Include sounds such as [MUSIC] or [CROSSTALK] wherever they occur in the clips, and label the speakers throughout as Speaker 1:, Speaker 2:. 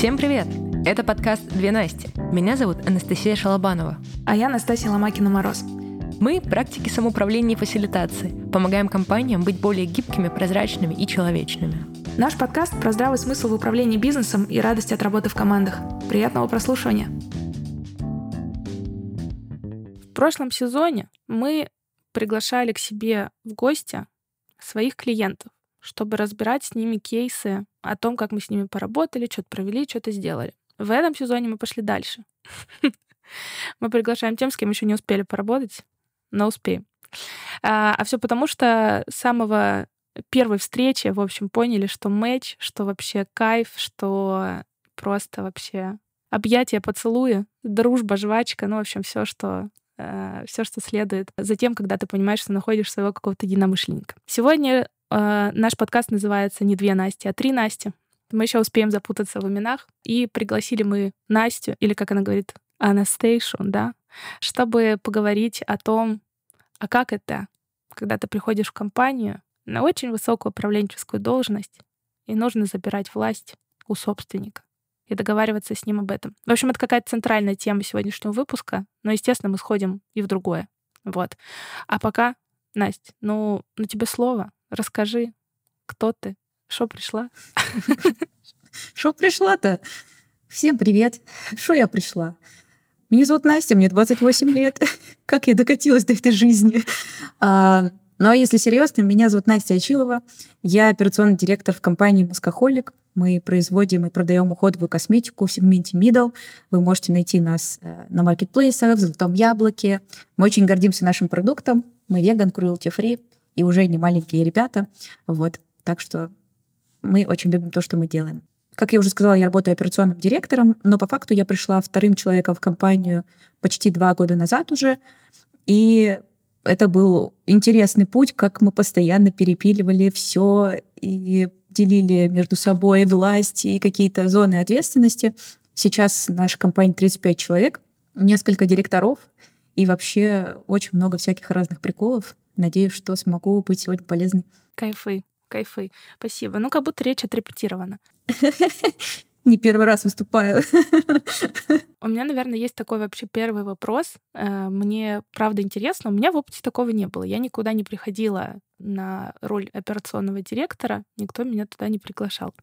Speaker 1: Всем привет! Это подкаст «Две Насти». Меня зовут Анастасия Шалобанова.
Speaker 2: А я Настасья Ломакина-Мороз.
Speaker 1: Мы – практики самоуправления и фасилитации. Помогаем компаниям быть более гибкими, прозрачными и человечными.
Speaker 2: Наш подкаст про здравый смысл в управлении бизнесом и радость от работы в командах. Приятного прослушивания! В прошлом сезоне мы приглашали к себе в гости своих клиентов, чтобы разбирать с ними кейсы о том, как мы с ними поработали, что-то провели, что-то сделали. В этом сезоне мы пошли дальше. [LAUGHS] Мы приглашаем тем, с кем еще не успели поработать, но успеем. А, а все потому, что с самого первой встречи, в общем, поняли, что матч, что вообще кайф, что просто вообще объятия, поцелуи, дружба, жвачка, ну, в общем, все, что э, все, что следует за тем, когда ты понимаешь, что находишь своего какого-то единомышленника. Сегодня э, наш подкаст называется не две Насти, а три Насти. Мы еще успеем запутаться в именах. И пригласили мы Настю, или как она говорит, Анастейшу, да, чтобы поговорить о том, а как это, когда ты приходишь в компанию на очень высокую управленческую должность, и нужно забирать власть у собственника и договариваться с ним об этом. В общем, это какая-то центральная тема сегодняшнего выпуска, но, естественно, мы сходим и в другое. Вот. А пока, Настя, ну, ну тебе слово. Расскажи, кто ты, что пришла? [LAUGHS]
Speaker 3: Что пришла-то? Всем привет. Что я пришла? Меня зовут Настя, мне 28 лет. [LAUGHS] Как я докатилась до этой жизни? А, ну а если серьезно, меня зовут Настя Очилова. Я операционный директор в компании «Маскохолик». Мы производим и продаем уходовую косметику в сегменте middle. Вы можете найти нас э, на маркетплейсах, в «Золотом яблоке». Мы очень гордимся нашим продуктом. Мы веган, cruelty free и уже не маленькие ребята. Вот. Так что мы очень любим то, что мы делаем. Как я уже сказала, я работаю операционным директором, но по факту я пришла вторым человеком в компанию почти два года назад уже. И это был интересный путь, как мы постоянно перепиливали все и делили между собой власть и какие-то зоны ответственности. Сейчас наша компания 35 человек, несколько директоров и вообще очень много всяких разных приколов. Надеюсь, что смогу быть сегодня полезной.
Speaker 2: Кайфы кайфы. Спасибо. Ну, как будто речь отрепетирована. [LAUGHS]
Speaker 3: Не первый раз выступаю.
Speaker 2: У меня, наверное, есть такой вообще первый вопрос. Э, мне правда интересно. У меня в опыте такого не было. Я никуда не приходила на роль операционного директора, никто меня туда не приглашал.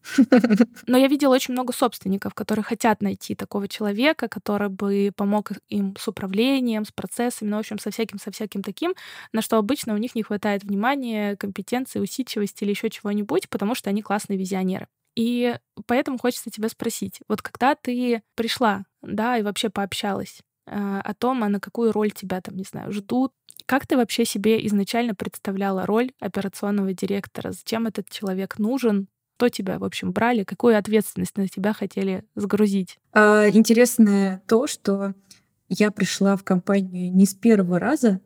Speaker 2: Но я видела очень много собственников, которые хотят найти такого человека, который бы помог им с управлением, с процессами, ну, в общем, со всяким, со всяким таким, на что обычно у них не хватает внимания, компетенции, усидчивости или еще чего-нибудь, потому что они классные визионеры. И поэтому хочется тебя спросить, вот когда ты пришла, да, и вообще пообщалась э, о том, а на какую роль тебя там, не знаю, ждут, как ты вообще себе изначально представляла роль операционного директора? Зачем этот человек нужен? Кто тебя, в общем, брали? Какую ответственность на тебя хотели сгрузить?
Speaker 3: А, интересно то, что я пришла в компанию не с первого раза.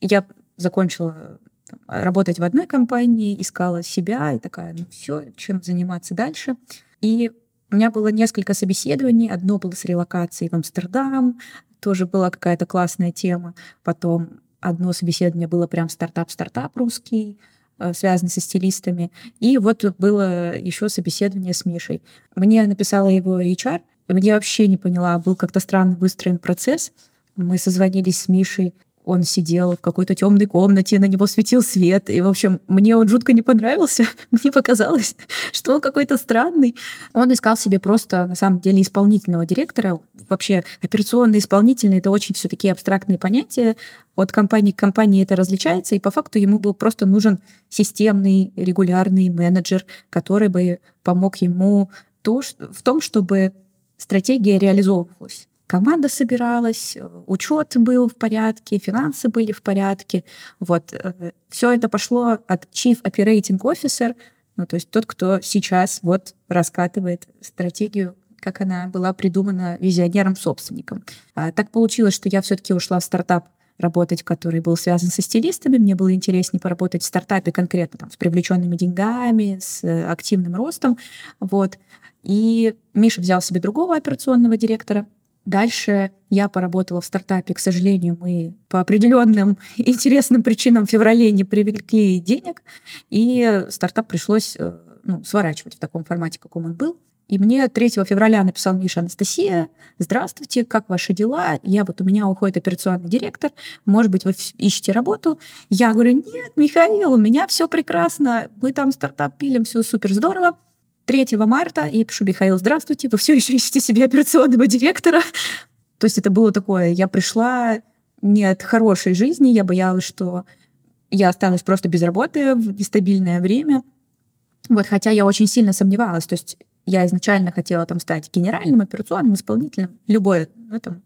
Speaker 3: Я закончила работать в одной компании, искала себя и такая, ну все, чем заниматься дальше. И у меня было несколько собеседований. Одно было с релокацией в Амстердам, тоже была какая-то классная тема. Потом Одно собеседование было прям стартап-стартап русский, э, связанный со стилистами. И вот было еще собеседование с Мишей. Мне написала его HR. Я вообще не поняла, был как-то странно выстроен процесс. Мы созвонились с Мишей он сидел в какой-то темной комнате, на него светил свет. И, в общем, мне он жутко не понравился. [LAUGHS] мне показалось, что он какой-то странный. Он искал себе просто, на самом деле, исполнительного директора. Вообще, операционный, исполнительный — это очень все таки абстрактные понятия. От компании к компании это различается, и по факту ему был просто нужен системный, регулярный менеджер, который бы помог ему то, в том, чтобы стратегия реализовывалась команда собиралась, учет был в порядке, финансы были в порядке. Вот. Э, Все это пошло от Chief Operating Officer, ну, то есть тот, кто сейчас вот раскатывает стратегию как она была придумана визионером-собственником. А так получилось, что я все-таки ушла в стартап работать, который был связан со стилистами. Мне было интереснее поработать в стартапе конкретно там, с привлеченными деньгами, с э, активным ростом. Вот. И Миша взял себе другого операционного директора, Дальше я поработала в стартапе. К сожалению, мы по определенным [LAUGHS] интересным причинам в феврале не привлекли денег, и стартап пришлось э, ну, сворачивать в таком формате, каком он был. И мне 3 февраля написал Миша Анастасия, здравствуйте, как ваши дела? Я вот, у меня уходит операционный директор, может быть, вы ищете работу? Я говорю, нет, Михаил, у меня все прекрасно, мы там стартап пилим, все супер здорово. 3 марта я пишу, Михаил, здравствуйте, вы все еще ищете себе операционного директора? То есть это было такое, я пришла не от хорошей жизни, я боялась, что я останусь просто без работы в нестабильное время. Вот, хотя я очень сильно сомневалась. То есть я изначально хотела там стать генеральным, операционным, исполнителем, любой, ну, там,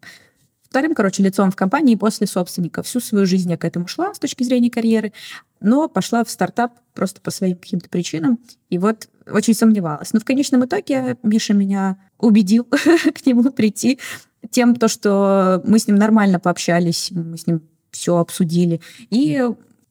Speaker 3: вторым, короче, лицом в компании после собственника. Всю свою жизнь я к этому шла с точки зрения карьеры, но пошла в стартап просто по своим каким-то причинам. И вот очень сомневалась. Но в конечном итоге Миша меня убедил [LAUGHS] к нему прийти тем, то, что мы с ним нормально пообщались, мы с ним все обсудили. И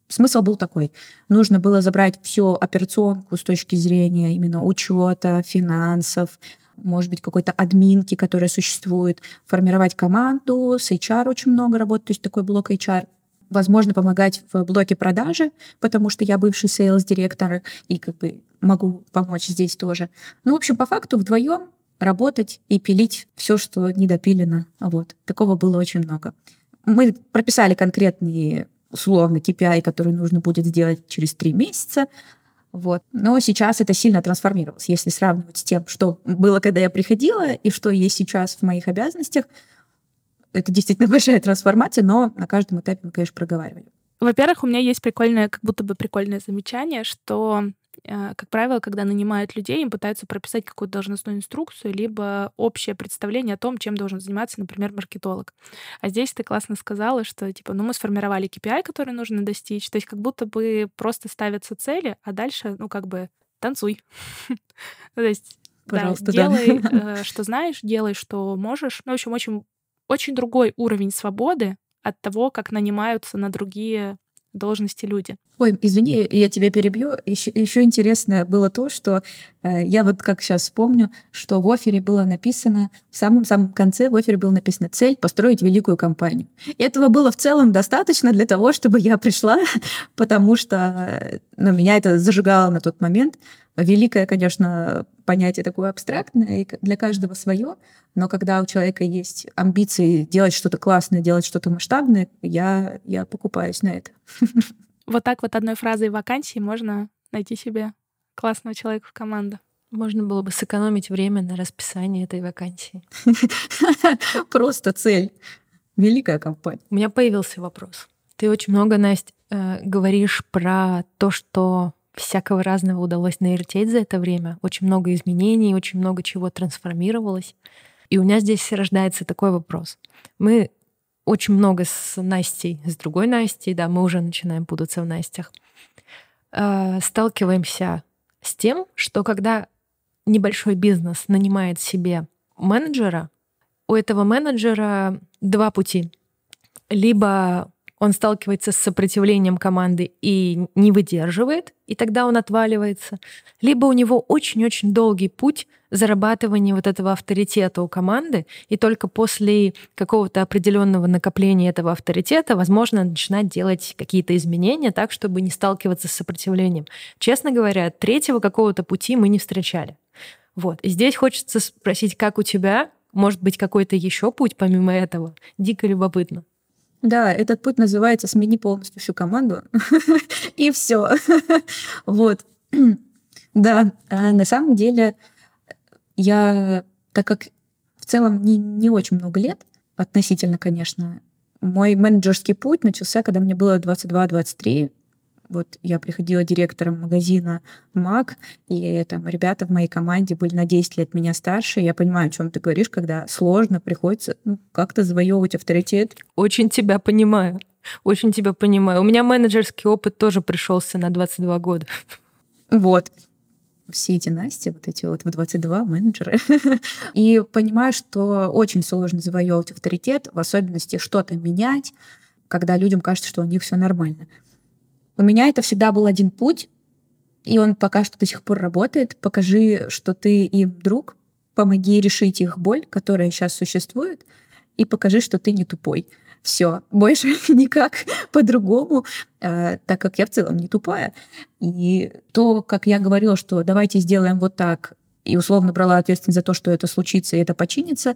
Speaker 3: Смысл был такой. Нужно было забрать всю операционку с точки зрения именно учета, финансов, может быть, какой-то админки, которая существует, формировать команду, с HR очень много работать, то есть такой блок HR. Возможно, помогать в блоке продажи, потому что я бывший sales-директор и как бы могу помочь здесь тоже. Ну, в общем, по факту вдвоем работать и пилить все, что недопилено. Вот. Такого было очень много. Мы прописали конкретные условно KPI, который нужно будет сделать через три месяца. Вот. Но сейчас это сильно трансформировалось. Если сравнивать с тем, что было, когда я приходила, и что есть сейчас в моих обязанностях, это действительно [LAUGHS] большая трансформация, но на каждом этапе мы, конечно, проговаривали.
Speaker 2: Во-первых, у меня есть прикольное, как будто бы прикольное замечание, что как правило, когда нанимают людей, им пытаются прописать какую-то должностную инструкцию, либо общее представление о том, чем должен заниматься, например, маркетолог. А здесь ты классно сказала, что, типа, ну, мы сформировали KPI, который нужно достичь, то есть как будто бы просто ставятся цели, а дальше, ну, как бы, танцуй. [LAUGHS] То есть Пожалуйста, да, делай, [LAUGHS] э, что знаешь, делай, что можешь. Ну, в общем, очень, очень другой уровень свободы от того, как нанимаются на другие должности люди.
Speaker 3: Ой, извини, я тебя перебью. Еще, еще интересно было то, что э, я вот как сейчас вспомню, что в офере было написано, в самом-самом конце в офере было написано цель построить великую компанию. И этого было в целом достаточно для того, чтобы я пришла, [LAUGHS] потому что э, ну, меня это зажигало на тот момент. Великое, конечно, понятие такое абстрактное, и для каждого свое, но когда у человека есть амбиции делать что-то классное, делать что-то масштабное, я, я покупаюсь на это. [LAUGHS]
Speaker 2: Вот так вот одной фразой вакансии можно найти себе классного человека в команду.
Speaker 1: Можно было бы сэкономить время на расписании этой вакансии. [LAUGHS]
Speaker 3: Просто цель. Великая компания.
Speaker 1: У меня появился вопрос. Ты очень много, Настя, э, говоришь про то, что всякого разного удалось навертеть за это время. Очень много изменений, очень много чего трансформировалось. И у меня здесь рождается такой вопрос. Мы очень много с Настей, с другой Настей, да, мы уже начинаем путаться в Настях, э, сталкиваемся с тем, что когда небольшой бизнес нанимает себе менеджера, у этого менеджера два пути. Либо он сталкивается с сопротивлением команды и не выдерживает, и тогда он отваливается. Либо у него очень-очень долгий путь зарабатывания вот этого авторитета у команды, и только после какого-то определенного накопления этого авторитета возможно начинать делать какие-то изменения так, чтобы не сталкиваться с сопротивлением. Честно говоря, третьего какого-то пути мы не встречали. Вот. И здесь хочется спросить, как у тебя, может быть, какой-то еще путь помимо этого? Дико любопытно.
Speaker 3: Да, этот путь называется «Смени полностью всю команду». [LAUGHS] И все. [LAUGHS] Вот. [CLEARS THROAT] Да, а на самом деле я, так как в целом не, не очень много лет, относительно, конечно, мой менеджерский путь начался, когда мне было 22-23. Вот я приходила директором магазина МАК, и там ребята в моей команде были на 10 лет меня старше. Я понимаю, о чем ты говоришь, когда сложно приходится ну, как-то завоевывать авторитет.
Speaker 1: Очень тебя понимаю. Очень тебя понимаю. У меня менеджерский опыт тоже пришелся на 22 года.
Speaker 3: Вот. Все эти Насти, вот эти вот в 22 менеджеры. [LAUGHS] И понимаю, что очень сложно завоевывать авторитет, в особенности что-то менять, когда людям кажется, что у них все нормально. У меня это всегда был один путь, и он пока что до сих пор работает. Покажи, что ты им друг, помоги решить их боль, которая сейчас существует, и покажи, что ты не тупой. Все, больше [LAUGHS] никак по-другому, э, так как я в целом не тупая. И то, как я говорила, что давайте сделаем вот так, и условно брала ответственность за то, что это случится и это починится,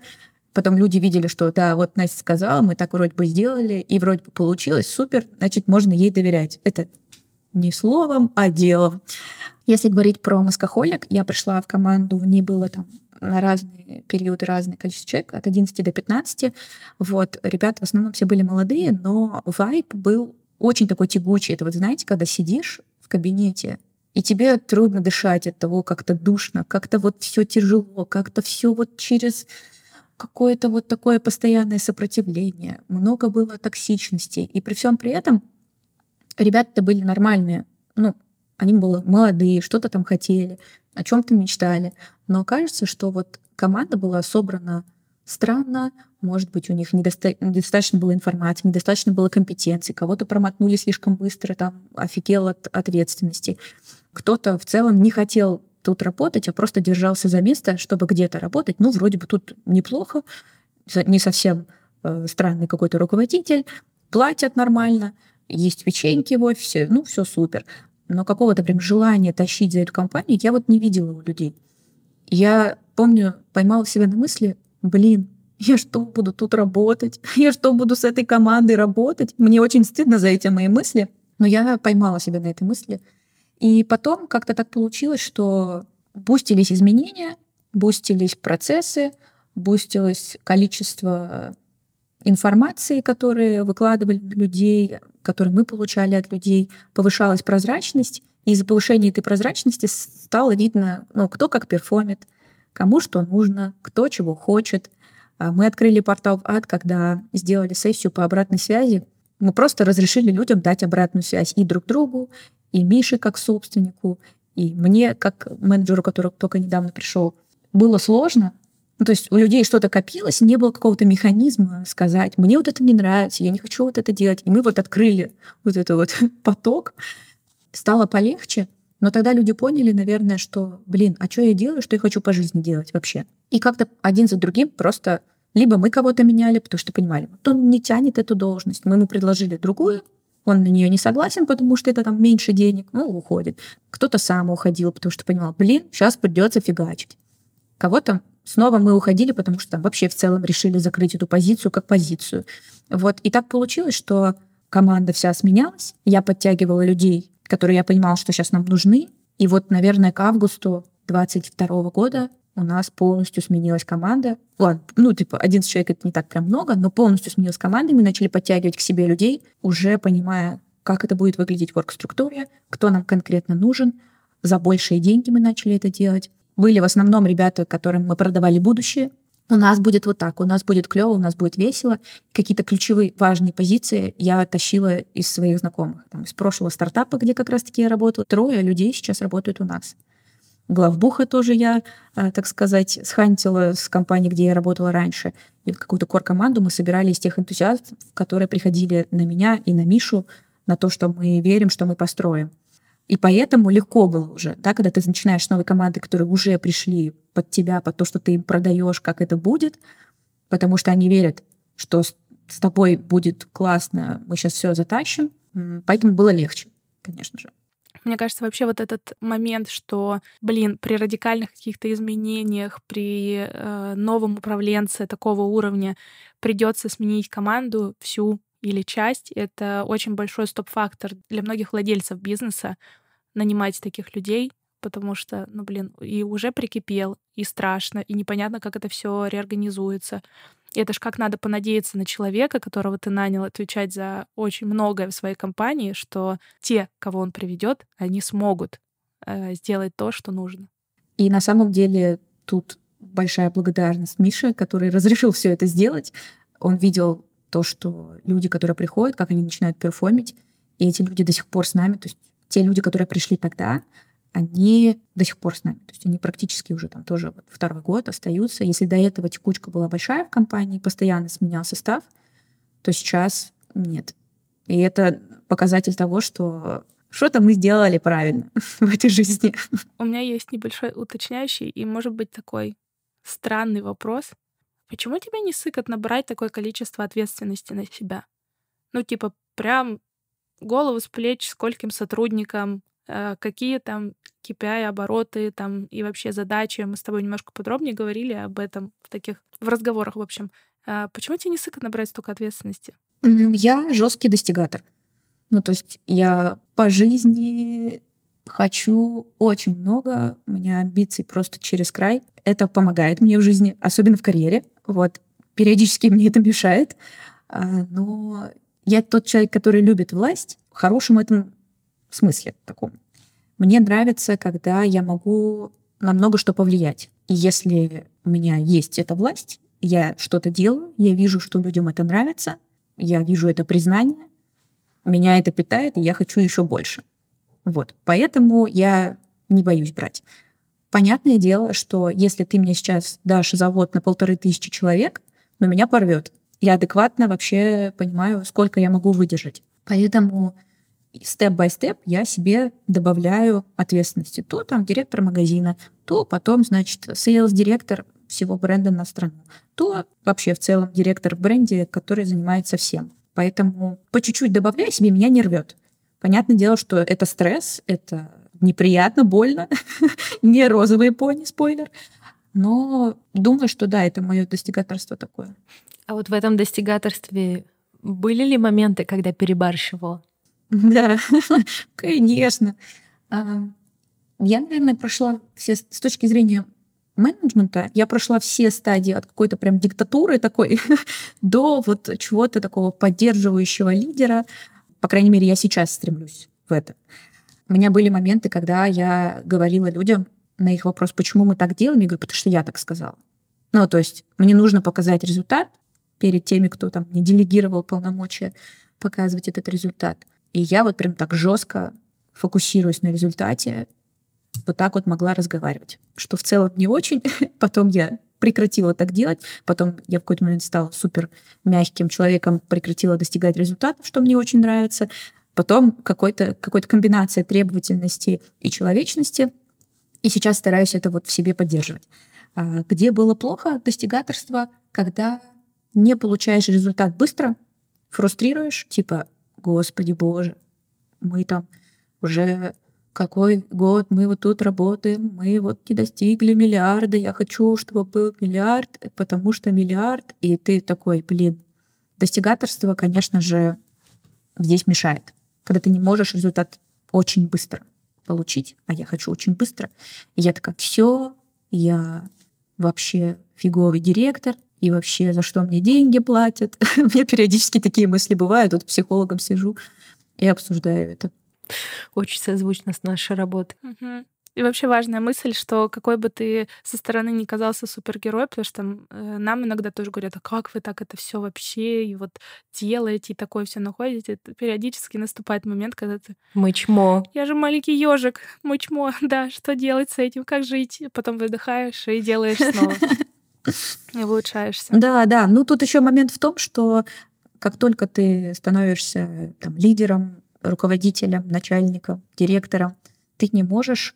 Speaker 3: Потом люди видели, что да, вот Настя сказала, мы так вроде бы сделали, и вроде бы получилось, супер, значит, можно ей доверять. Это не словом, а делом. Если говорить про маскохолик, я пришла в команду, в ней было там на разные периоды разное количество человек, от 11 до 15. Вот, ребята в основном все были молодые, но вайп был очень такой тягучий. Это вот, знаете, когда сидишь в кабинете, и тебе трудно дышать от того, как-то душно, как-то вот все тяжело, как-то все вот через какое-то вот такое постоянное сопротивление, много было токсичности. И при всем при этом ребята-то были нормальные. Ну, они были молодые, что-то там хотели, о чем-то мечтали. Но кажется, что вот команда была собрана странно, может быть, у них недоста- недостаточно было информации, недостаточно было компетенции, кого-то промотнули слишком быстро, там офигел от ответственности. Кто-то в целом не хотел тут работать, а просто держался за место, чтобы где-то работать. Ну, вроде бы тут неплохо, не совсем э, странный какой-то руководитель, платят нормально, есть печеньки в офисе, ну, все супер. Но какого-то прям желания тащить за эту компанию я вот не видела у людей. Я помню, поймала себя на мысли, блин, я что, буду тут работать? [LAUGHS] Я что, буду с этой командой работать? Мне очень стыдно за эти мои мысли, но я поймала себя на этой мысли — и потом как-то так получилось, что бустились изменения, бустились процессы, бустилось количество информации, которые выкладывали людей, которые мы получали от людей, повышалась прозрачность, и из-за повышения этой прозрачности стало видно, ну, кто как перформит, кому что нужно, кто чего хочет. А мы открыли портал в ад, когда сделали сессию по обратной связи. Мы просто разрешили людям дать обратную связь и друг другу, и Мише как собственнику, и мне как менеджеру, который только недавно пришел. Было сложно, ну, то есть у людей что-то копилось, не было какого-то механизма сказать, мне вот это не нравится, я не хочу вот это делать. И мы вот открыли вот этот вот [LAUGHS] поток. Стало полегче, но тогда люди поняли, наверное, что, блин, а что я делаю, что я хочу по жизни делать вообще? И как-то один за другим просто либо мы кого-то меняли, потому что понимали, вот он не тянет эту должность, мы ему предложили другую, он на нее не согласен, потому что это там меньше денег, ну, уходит. Кто-то сам уходил, потому что понимал, блин, сейчас придется фигачить. Кого-то снова мы уходили, потому что там вообще в целом решили закрыть эту позицию как позицию. Вот. И так получилось, что команда вся сменялась, я подтягивала людей, которые я понимала, что сейчас нам нужны. И вот, наверное, к августу 22 года у нас полностью сменилась команда. Ладно, ну, типа, 11 человек — это не так прям много, но полностью сменилась команда, мы начали подтягивать к себе людей, уже понимая, как это будет выглядеть в оргструктуре, кто нам конкретно нужен. За большие деньги мы начали это делать. Были в основном ребята, которым мы продавали будущее. У нас будет вот так, у нас будет клево, у нас будет весело. Какие-то ключевые важные позиции я тащила из своих знакомых. Там, из прошлого стартапа, где как раз-таки я работала. Трое людей сейчас работают у нас. Главбуха тоже я, э, так сказать, схантила с компании, где я работала раньше. И какую-то кор-команду мы собирали из тех энтузиастов, которые приходили на меня и на Мишу, на то, что мы верим, что мы построим. И поэтому легко было уже, да, когда ты начинаешь с новой команды, которые уже пришли под тебя, под то, что ты им продаешь, как это будет, потому что они верят, что с тобой будет классно, мы сейчас все затащим. Поэтому было легче, конечно же.
Speaker 2: Мне кажется, вообще вот этот момент, что, блин, при радикальных каких-то изменениях, при э, новом управленце такого уровня придется сменить команду всю или часть, это очень большой стоп-фактор для многих владельцев бизнеса нанимать таких людей, потому что, ну, блин, и уже прикипел, и страшно, и непонятно, как это все реорганизуется. Это ж как надо понадеяться на человека, которого ты нанял отвечать за очень многое в своей компании, что те, кого он приведет, они смогут э, сделать то, что нужно.
Speaker 3: И на самом деле тут большая благодарность Мише, который [LAUGHS] разрешил все это сделать. Он видел то, что люди, которые приходят, как они начинают перформить, и эти люди до сих пор с нами, то есть те люди, которые пришли тогда, они до сих пор с нами. То есть они практически уже там тоже вот второй год остаются. Если до этого текучка была большая в компании, постоянно сменял состав, то сейчас нет. И это показатель того, что что-то мы сделали правильно [LAUGHS] в этой жизни.
Speaker 2: У меня есть небольшой уточняющий и, может быть, такой странный вопрос. Почему тебе не сыкотно брать такое количество ответственности на себя? Ну, типа, прям голову с плеч скольким сотрудникам, какие там KPI, обороты там и вообще задачи. Мы с тобой немножко подробнее говорили об этом в таких в разговорах, в общем. А почему тебе не сыкотно брать столько ответственности?
Speaker 3: Я жесткий достигатор. Ну, то есть я по жизни хочу очень много, у меня амбиций просто через край. Это помогает мне в жизни, особенно в карьере. Вот. Периодически мне это мешает. А, но я тот человек, который любит власть в хорошем этом смысле таком. Мне нравится, когда я могу на много что повлиять. И если у меня есть эта власть, я что-то делаю, я вижу, что людям это нравится, я вижу это признание, меня это питает, и я хочу еще больше. Вот. Поэтому я не боюсь брать. Понятное дело, что если ты мне сейчас дашь завод на полторы тысячи человек, но меня порвет я адекватно вообще понимаю, сколько я могу выдержать. Поэтому step-by-step я себе добавляю ответственности. То там директор магазина, то потом, значит, sales-директор всего бренда на страну, то вообще в целом директор в бренде, который занимается всем. Поэтому по чуть-чуть добавляя себе, меня не рвет. Понятное дело, что это стресс, это неприятно, больно, [LAUGHS] не розовые пони, спойлер. Но думаю, что да, это мое достигаторство такое.
Speaker 1: А вот в этом достигаторстве были ли моменты, когда перебарщивала? [LAUGHS]
Speaker 3: Да, [LAUGHS] конечно. А, я, наверное, прошла все с точки зрения менеджмента, я прошла все стадии от какой-то прям диктатуры такой [LAUGHS] до вот чего-то такого поддерживающего лидера. По крайней мере, я сейчас стремлюсь в это. У меня были моменты, когда я говорила людям на их вопрос, почему мы так делаем, я говорю, потому что я так сказала. Ну, то есть мне нужно показать результат, перед теми, кто там не делегировал полномочия показывать этот результат. И я вот прям так жестко фокусируясь на результате, вот так вот могла разговаривать. Что в целом не очень. [LAUGHS] Потом я прекратила так делать. Потом я в какой-то момент стала супер мягким человеком, прекратила достигать результатов, что мне очень нравится. Потом какой-то, какой-то комбинация требовательности и человечности. И сейчас стараюсь это вот в себе поддерживать. А где было плохо достигаторство, когда не получаешь результат быстро, фрустрируешь, типа, господи боже, мы там уже какой год мы вот тут работаем, мы вот не достигли миллиарда, я хочу, чтобы был миллиард, потому что миллиард, и ты такой, блин, достигаторство, конечно же, здесь мешает, когда ты не можешь результат очень быстро получить, а я хочу очень быстро. И я такая, все, я вообще фиговый директор, и вообще, за что мне деньги платят. [LAUGHS] У меня периодически такие мысли бывают. Вот психологом сижу и обсуждаю это.
Speaker 1: Очень созвучно с нашей работой.
Speaker 2: Угу. И вообще важная мысль, что какой бы ты со стороны не казался супергерой, потому что э, нам иногда тоже говорят, а как вы так это все вообще и вот делаете, и такое все находите. Это периодически наступает момент, когда ты...
Speaker 1: Мы чмо.
Speaker 2: Я же маленький ежик, мы чмо, [LAUGHS] да, что делать с этим, как жить? Потом выдыхаешь и делаешь снова. [LAUGHS] И улучшаешься.
Speaker 3: Да, да. Ну, тут еще момент в том, что как только ты становишься там, лидером, руководителем, начальником, директором, ты не можешь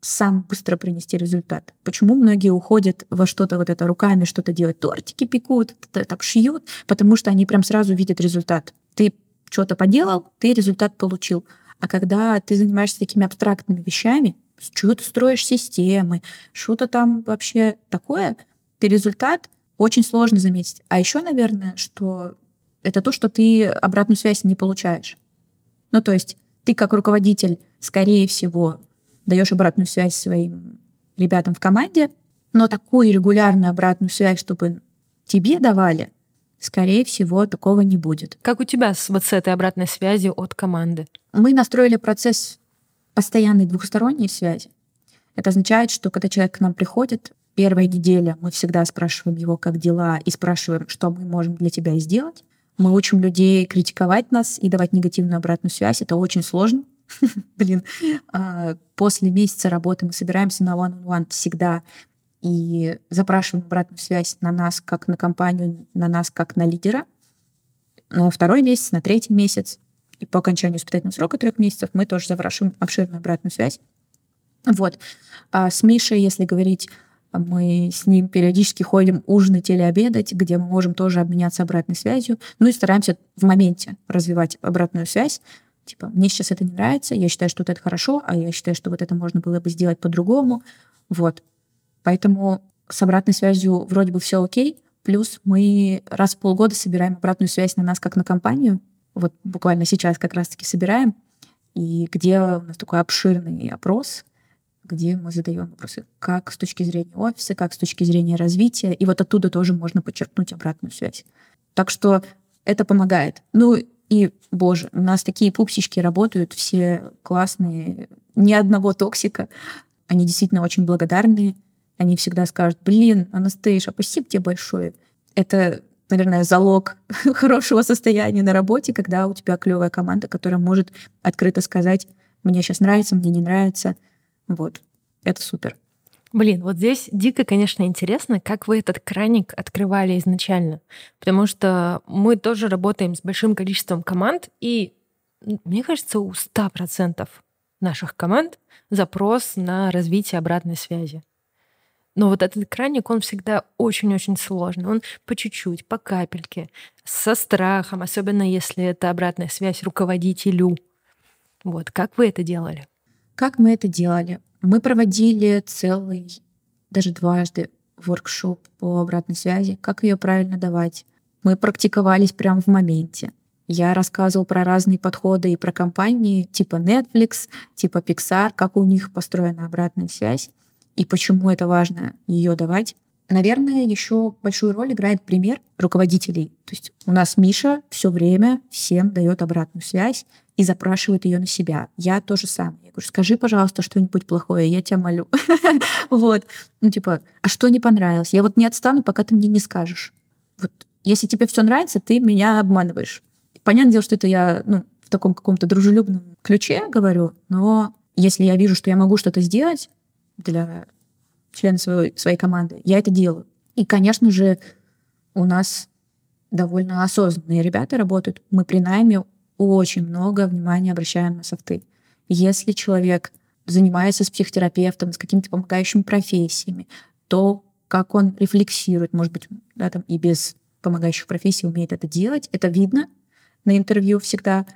Speaker 3: сам быстро принести результат. Почему многие уходят во что-то вот это руками, что-то делать, тортики пекут, так шьют, потому что они прям сразу видят результат. Ты что-то поделал, ты результат получил. А когда ты занимаешься такими абстрактными вещами, что ты строишь системы, что-то там вообще такое, результат очень сложно заметить. А еще, наверное, что это то, что ты обратную связь не получаешь. Ну, то есть ты как руководитель, скорее всего, даешь обратную связь своим ребятам в команде, но такую регулярную обратную связь, чтобы тебе давали, скорее всего, такого не будет.
Speaker 1: Как у тебя с, вот с этой обратной связью от команды?
Speaker 3: Мы настроили процесс постоянной двухсторонней связи. Это означает, что когда человек к нам приходит, Первая неделя мы всегда спрашиваем его, как дела, и спрашиваем, что мы можем для тебя сделать. Мы учим людей критиковать нас и давать негативную обратную связь. Это очень сложно. [LAUGHS] Блин, а, после месяца работы мы собираемся на one-on-one всегда и запрашиваем обратную связь на нас, как на компанию, на нас, как на лидера. На второй месяц, на третий месяц и по окончанию испытательного срока трех месяцев мы тоже запрашиваем обширную обратную связь. Вот. А с Мишей, если говорить Мы с ним периодически ходим ужинать или обедать, где мы можем тоже обменяться обратной связью. Ну и стараемся в моменте развивать обратную связь. Типа, мне сейчас это не нравится, я считаю, что вот это хорошо, а я считаю, что вот это можно было бы сделать по-другому. Вот. Поэтому с обратной связью вроде бы все окей. Плюс мы раз в полгода собираем обратную связь на нас, как на компанию. Вот буквально сейчас как раз-таки собираем. И где у нас такой обширный опрос, где мы задаем вопросы, как с точки зрения офиса, как с точки зрения развития. И вот оттуда тоже можно подчеркнуть обратную связь. Так что это помогает. Ну и, боже, у нас такие пупсички работают, все классные, ни одного токсика. Они действительно очень благодарные. Они всегда скажут, блин, Анастейша, спасибо тебе большое. Это, наверное, залог [LAUGHS] хорошего состояния на работе, когда у тебя клевая команда, которая может открыто сказать, мне сейчас нравится, мне не нравится. Вот, это супер.
Speaker 1: Блин, вот здесь дико, конечно, интересно, как вы этот краник открывали изначально. Потому что мы тоже работаем с большим количеством команд, и мне кажется, у 100% наших команд запрос на развитие обратной связи. Но вот этот краник, он всегда очень-очень сложный. Он по чуть-чуть, по капельке, со страхом, особенно если это обратная связь руководителю. Вот, как вы это делали?
Speaker 3: Как мы это делали? Мы проводили целый, даже дважды, воркшоп по обратной связи, как ее правильно давать. Мы практиковались прямо в моменте. Я рассказывал про разные подходы и про компании типа Netflix, типа Pixar, как у них построена обратная связь и почему это важно ее давать. Наверное, еще большую роль играет пример руководителей. То есть у нас Миша все время всем дает обратную связь и запрашивает ее на себя. Я то же самое. Я говорю, скажи, пожалуйста, что-нибудь плохое, я тебя молю. [LAUGHS] Вот. Ну, типа, а что не понравилось? Я вот не отстану, пока ты мне не скажешь. Вот если тебе все нравится, ты меня обманываешь. Понятное дело, что это я ну, в таком каком-то дружелюбном ключе говорю, но если я вижу, что я могу что-то сделать, для члена своей, своей команды, я это делаю. И, конечно же, у нас довольно осознанные ребята работают. Мы при найме очень много внимания обращаем на софты. Если человек занимается с психотерапевтом, с какими-то помогающими профессиями, то как он рефлексирует, может быть, да, там и без помогающих профессий умеет это делать, это видно на интервью всегда,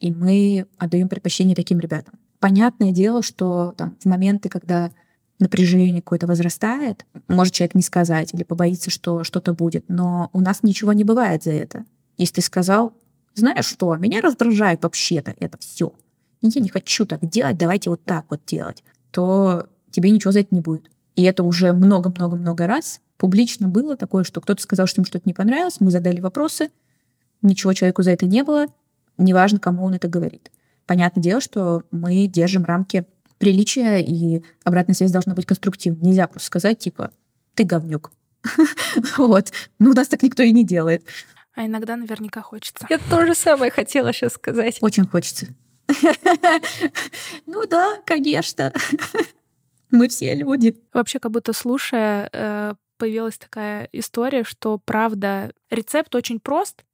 Speaker 3: и мы отдаем предпочтение таким ребятам. Понятное дело, что там, в моменты, когда напряжение какое-то возрастает, может человек не сказать или побоится, что что-то будет, но у нас ничего не бывает за это. Если ты сказал, знаешь что, меня раздражает вообще-то это все, я не хочу так делать, давайте вот так вот делать, то тебе ничего за это не будет. И это уже много-много-много раз публично было такое, что кто-то сказал, что ему что-то не понравилось, мы задали вопросы, ничего человеку за это не было, неважно, кому он это говорит. Понятное дело, что мы держим рамки приличия, и обратная связь должна быть конструктивной. Нельзя просто сказать, типа, ты говнюк. [LAUGHS] Вот. Ну, у нас так никто и не делает.
Speaker 2: А иногда наверняка хочется.
Speaker 1: Я то же самое хотела сейчас сказать.
Speaker 3: Очень хочется. Ну да, конечно. Мы все люди.
Speaker 2: Вообще, как будто слушая, э, появилась такая история, что правда рецепт очень прост,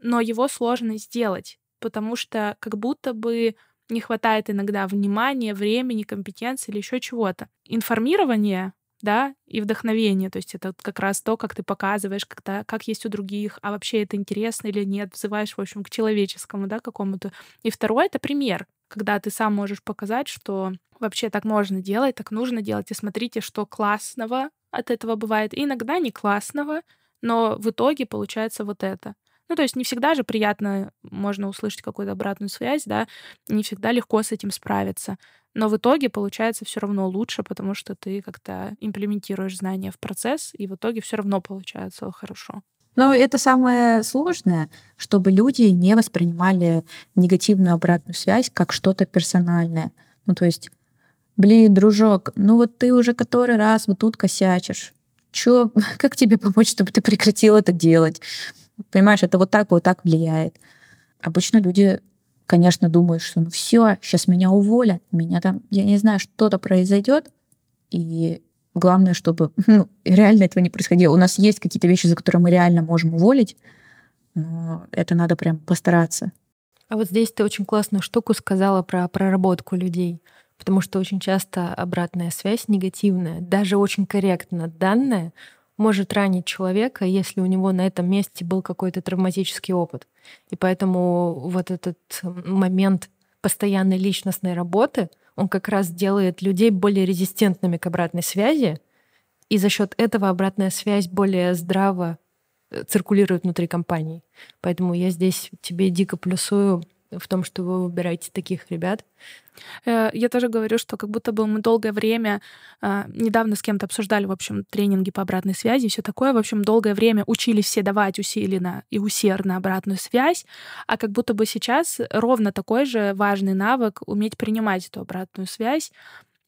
Speaker 2: но его сложно сделать, потому что как будто бы не хватает иногда внимания, времени, компетенции или еще чего-то. Информирование да, и вдохновение. То есть это как раз то, как ты показываешь, как, как есть у других, а вообще это интересно или нет, взываешь, в общем, к человеческому, да, какому-то. И второе — это пример, когда ты сам можешь показать, что вообще так можно делать, так нужно делать, и смотрите, что классного от этого бывает, и иногда не классного, но в итоге получается вот это. Ну, то есть не всегда же приятно можно услышать какую-то обратную связь, да, не всегда легко с этим справиться. Но в итоге получается все равно лучше, потому что ты как-то имплементируешь знания в процесс, и в итоге все равно получается хорошо.
Speaker 3: Но это самое сложное, чтобы люди не воспринимали негативную обратную связь как что-то персональное. Ну, то есть, блин, дружок, ну вот ты уже который раз вот тут косячишь. Чё, [LAUGHS] как тебе помочь, чтобы ты прекратил это делать? Понимаешь, это вот так вот так влияет. Обычно люди, конечно, думают, что ну все, сейчас меня уволят, меня там, я не знаю, что-то произойдет, и главное, чтобы [LAUGHS] ну, реально этого не происходило. У нас есть какие-то вещи, за которые мы реально можем уволить, но это надо прям постараться.
Speaker 1: А вот здесь ты очень классную штуку сказала про проработку людей. Потому что очень часто обратная связь негативная, даже очень корректно данная, может ранить человека, если у него на этом месте был какой-то травматический опыт. И поэтому вот этот момент постоянной личностной работы, он как раз делает людей более резистентными к обратной связи, и за счет этого обратная связь более здраво э, циркулирует внутри компании. Поэтому я здесь тебе дико плюсую в том, что вы выбираете таких ребят.
Speaker 2: Э, я тоже говорю, что как будто бы мы долгое время, а, недавно с кем-то обсуждали, в общем, тренинги по обратной связи, все такое, в общем, долгое время учились все давать усиленно и усердно обратную связь, а как будто бы сейчас ровно такой же важный навык уметь принимать эту обратную связь,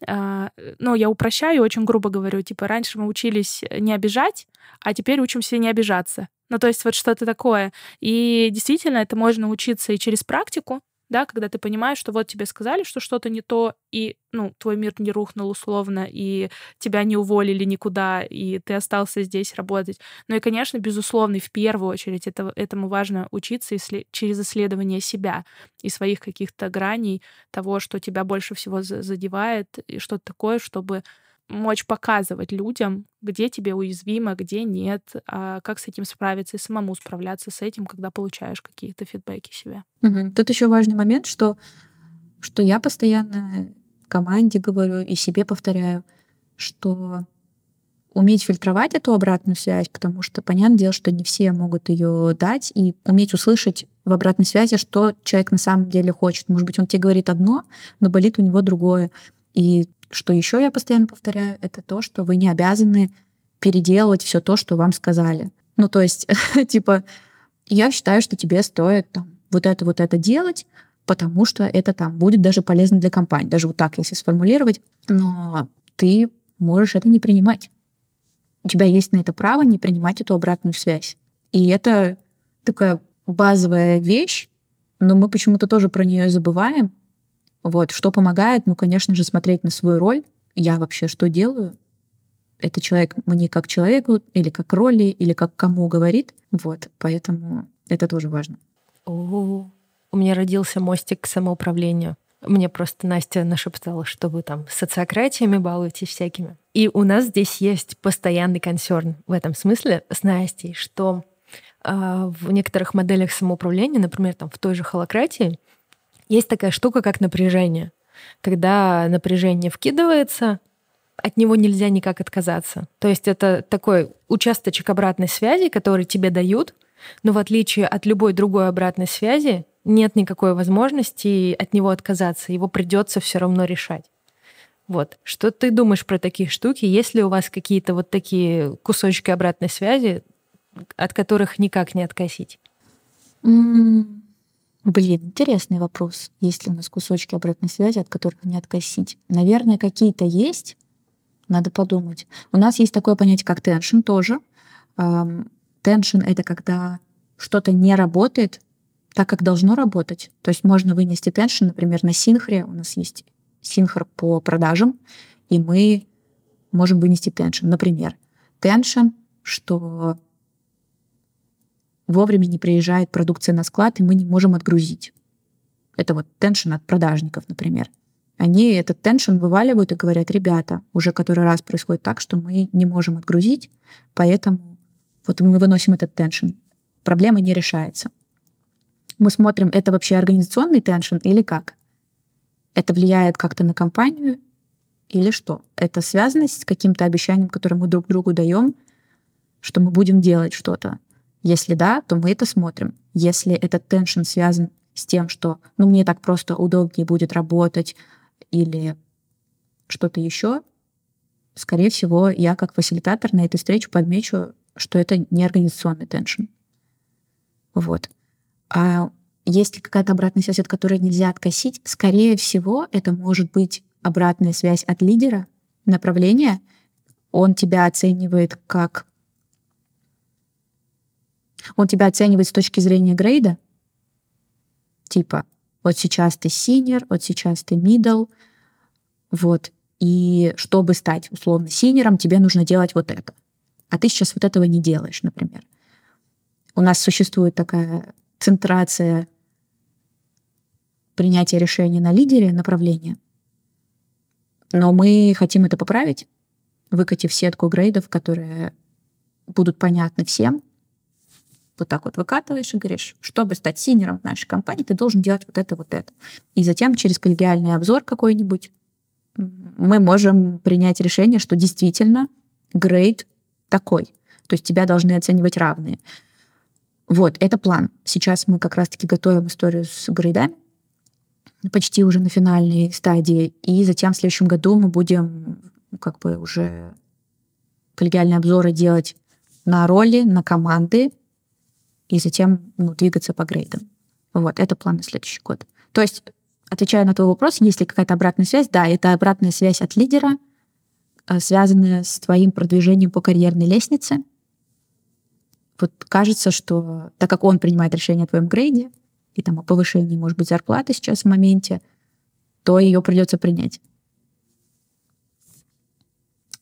Speaker 2: ну, я упрощаю, очень грубо говорю, типа, раньше мы учились не обижать, а теперь учимся не обижаться. Ну, то есть вот что-то такое. И действительно, это можно учиться и через практику, да, когда ты понимаешь, что вот тебе сказали, что что-то не то, и, ну, твой мир не рухнул условно, и тебя не уволили никуда, и ты остался здесь работать. Ну и, конечно, безусловно, в первую очередь это, этому важно учиться исслед... через исследование себя и своих каких-то граней того, что тебя больше всего задевает, и что-то такое, чтобы мочь показывать людям, где тебе уязвимо, где нет, а как с этим справиться и самому справляться с этим, когда получаешь какие-то фидбэки себе.
Speaker 3: Угу. Тут еще важный момент, что, что я постоянно команде говорю и себе повторяю, что уметь фильтровать эту обратную связь, потому что понятное дело, что не все могут ее дать, и уметь услышать в обратной связи, что человек на самом деле хочет. Может быть, он тебе говорит одно, но болит у него другое. И что еще я постоянно повторяю, это то, что вы не обязаны переделывать все то, что вам сказали. Ну, то есть, [LAUGHS] типа, я считаю, что тебе стоит там, вот это, вот это делать, потому что это там будет даже полезно для компании. Даже вот так, если сформулировать. Но ты можешь это не принимать. У тебя есть на это право не принимать эту обратную связь. И это такая базовая вещь, но мы почему-то тоже про нее забываем, вот, что помогает? Ну, конечно же, смотреть на свою роль. Я вообще что делаю? Это человек мне как человеку, или как роли, или как кому говорит. Вот, поэтому это тоже важно.
Speaker 1: О, у меня родился мостик к самоуправлению. Мне просто Настя нашептала, что вы там социократиями балуетесь всякими. И у нас здесь есть постоянный консерн в этом смысле с Настей, что э, в некоторых моделях самоуправления, например, там в той же холократии, есть такая штука, как напряжение. Когда напряжение вкидывается, от него нельзя никак отказаться. То есть это такой участочек обратной связи, который тебе дают, но в отличие от любой другой обратной связи, нет никакой возможности от него отказаться. Его придется все равно решать. Вот. Что ты думаешь про такие штуки? Есть ли у вас какие-то вот такие кусочки обратной связи, от которых никак не откосить?
Speaker 3: Mm. Блин, интересный вопрос. Есть ли у нас кусочки обратной связи, от которых не откосить? Наверное, какие-то есть. Надо подумать. У нас есть такое понятие, как теншн тоже. Теншн — это когда что-то не работает так, как должно работать. То есть можно вынести теншн, например, на синхре. У нас есть синхр по продажам, и мы можем вынести теншн. Например, теншн, что вовремя не приезжает продукция на склад, и мы не можем отгрузить. Это вот теншн от продажников, например. Они этот теншн вываливают и говорят, ребята, уже который раз происходит так, что мы не можем отгрузить, поэтому вот мы выносим этот теншн. Проблема не решается. Мы смотрим, это вообще организационный теншн или как? Это влияет как-то на компанию или что? Это связано с каким-то обещанием, которое мы друг другу даем, что мы будем делать что-то. Если да, то мы это смотрим. Если этот теншн связан с тем, что ну, мне так просто удобнее будет работать или что-то еще, скорее всего, я как фасилитатор на этой встрече подмечу, что это не организационный теншн. Вот. А ли какая-то обратная связь, от которой нельзя откосить? Скорее всего, это может быть обратная связь от лидера направления. Он тебя оценивает как он тебя оценивает с точки зрения грейда, типа, вот сейчас ты senior, вот сейчас ты middle, вот, и чтобы стать условно senior ом, тебе нужно делать вот это. А ты сейчас вот этого не делаешь, например. У нас существует такая центрация принятия решения на лидере направления. Но мы хотим это поправить, выкатив сетку грейдов, которые будут понятны всем. Вот так вот выкатываешь и говоришь, чтобы стать синером в нашей компании, ты должен делать вот это, вот это. И затем через коллегиальный обзор какой-нибудь мы можем принять решение, что действительно грейд такой. То есть тебя должны оценивать равные. Вот, это план. Сейчас мы как раз-таки готовим историю с грейдами, почти уже на финальной стадии. И затем в следующем году мы будем как бы уже коллегиальные обзоры делать на роли, на команды, и затем ну, двигаться по грейдам. Вот, это план на следующий год. То есть, отвечая на твой вопрос, есть ли какая-то обратная связь? Да, это обратная связь от лидера, э, связанная с твоим продвижением по карьерной лестнице. Вот кажется, что так как он принимает решение о твоем грейде, и там о повышении, может быть, зарплаты сейчас в моменте, то ее придется принять.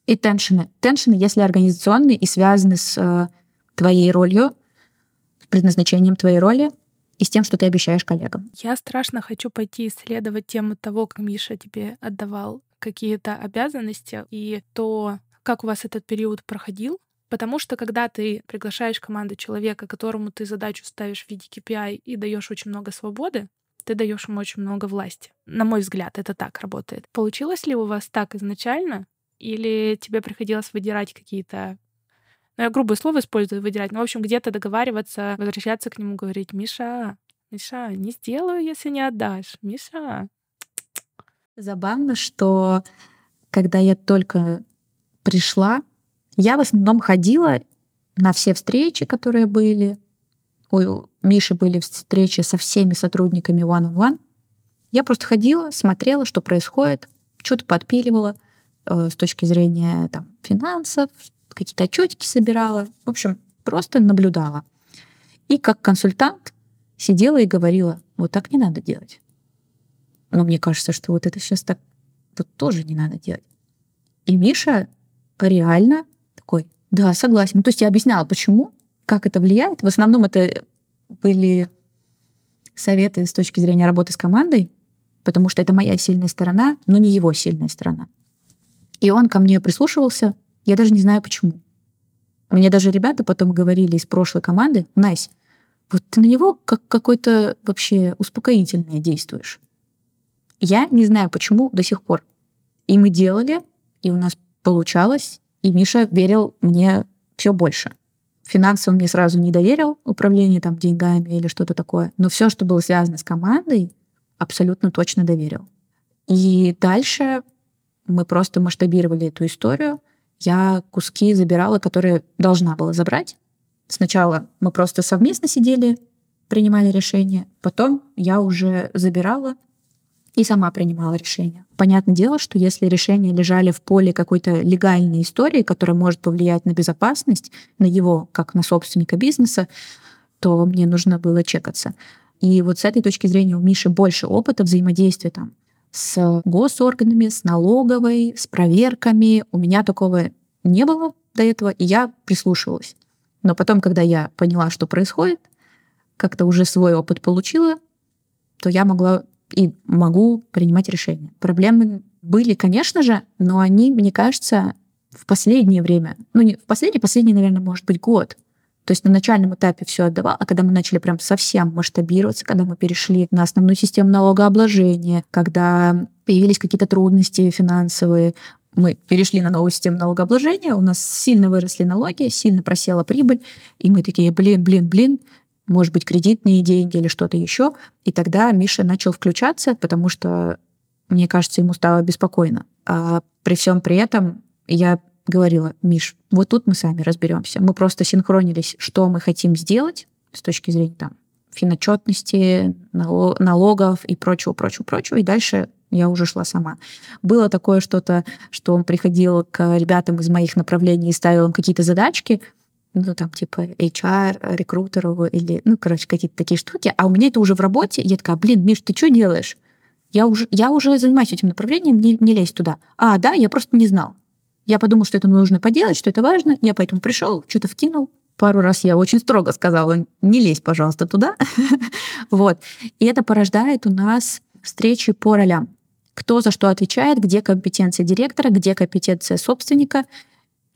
Speaker 3: И теншены. Теншены, если организационные и связаны с э, твоей ролью, предназначением твоей роли и с тем, что ты обещаешь коллегам.
Speaker 2: Я страшно хочу пойти исследовать тему того, как Миша тебе отдавал какие-то обязанности и то, как у вас этот период проходил, Потому что когда ты приглашаешь команду человека, которому ты задачу ставишь в виде KPI и даешь очень много свободы, ты даешь ему очень много власти. На мой взгляд, это так работает. Получилось ли у вас так изначально? Или тебе приходилось выдирать какие-то ну, я грубое слово использую, выдирать, но, в общем, где-то договариваться, возвращаться к нему, говорить, Миша, Миша, не сделаю, если не отдашь. Миша.
Speaker 3: Забавно, что когда я только пришла я в основном ходила на все встречи, которые были. У Миши были встречи со всеми сотрудниками one-on-one. Я просто ходила, смотрела, что происходит, что-то подпиливала э, с точки зрения там, финансов, какие-то отчетики собирала. В общем, просто наблюдала. И как консультант сидела и говорила, вот так не надо делать. Но мне кажется, что вот это сейчас так вот тоже не надо делать. И Миша реально такой, да, согласен. Ну, то есть я объясняла, почему, как это влияет. В основном это были советы с точки зрения работы с командой, потому что это моя сильная сторона, но не его сильная сторона. И он ко мне прислушивался, я даже не знаю почему. Мне даже ребята потом говорили из прошлой команды, Найс, вот ты на него как какой-то вообще успокоительное действуешь. Я не знаю почему до сих пор. И мы делали, и у нас получалось, и Миша верил мне все больше. Финансы он мне сразу не доверил, управление там деньгами или что-то такое. Но все, что было связано с командой, абсолютно точно доверил. И дальше мы просто масштабировали эту историю. Я куски забирала, которые должна была забрать. Сначала мы просто совместно сидели, принимали решение. Потом я уже забирала и сама принимала решение. Понятное дело, что если решения лежали в поле какой-то легальной истории, которая может повлиять на безопасность, на его, как на собственника бизнеса, то мне нужно было чекаться. И вот с этой точки зрения у Миши больше опыта взаимодействия там с госорганами, с налоговой, с проверками. У меня такого не было до этого, и я прислушивалась. Но потом, когда я поняла, что происходит, как-то уже свой опыт получила, то я могла и могу принимать решения. Проблемы были, конечно же, но они, мне кажется, в последнее время, ну не в последний, последний, наверное, может быть год. То есть на начальном этапе все отдавал, а когда мы начали прям совсем масштабироваться, когда мы перешли на основную систему налогообложения, когда появились какие-то трудности финансовые, мы перешли на новую систему налогообложения, у нас сильно выросли налоги, сильно просела прибыль, и мы такие, блин, блин, блин, может быть, кредитные деньги или что-то еще. И тогда Миша начал включаться, потому что, мне кажется, ему стало беспокойно. А при всем при этом я говорила, Миш, вот тут мы сами разберемся. Мы просто синхронились, что мы хотим сделать с точки зрения там финотчетности, налогов и прочего, прочего, прочего. И дальше я уже шла сама. Было такое что-то, что он приходил к ребятам из моих направлений и ставил им какие-то задачки, ну, там, типа, HR, рекрутеру или, ну, короче, какие-то такие штуки. А у меня это уже в работе. Я такая, блин, Миш, ты что делаешь? Я уже, я уже занимаюсь этим направлением, не, не лезь туда. А, да, я просто не знал. Я подумал, что это нужно поделать, что это важно. Я поэтому пришел, что-то вкинул. Пару раз я очень строго сказала, не лезь, пожалуйста, туда. [LAUGHS] вот. И это порождает у нас встречи по ролям. кто за что отвечает, где компетенция директора, где компетенция собственника,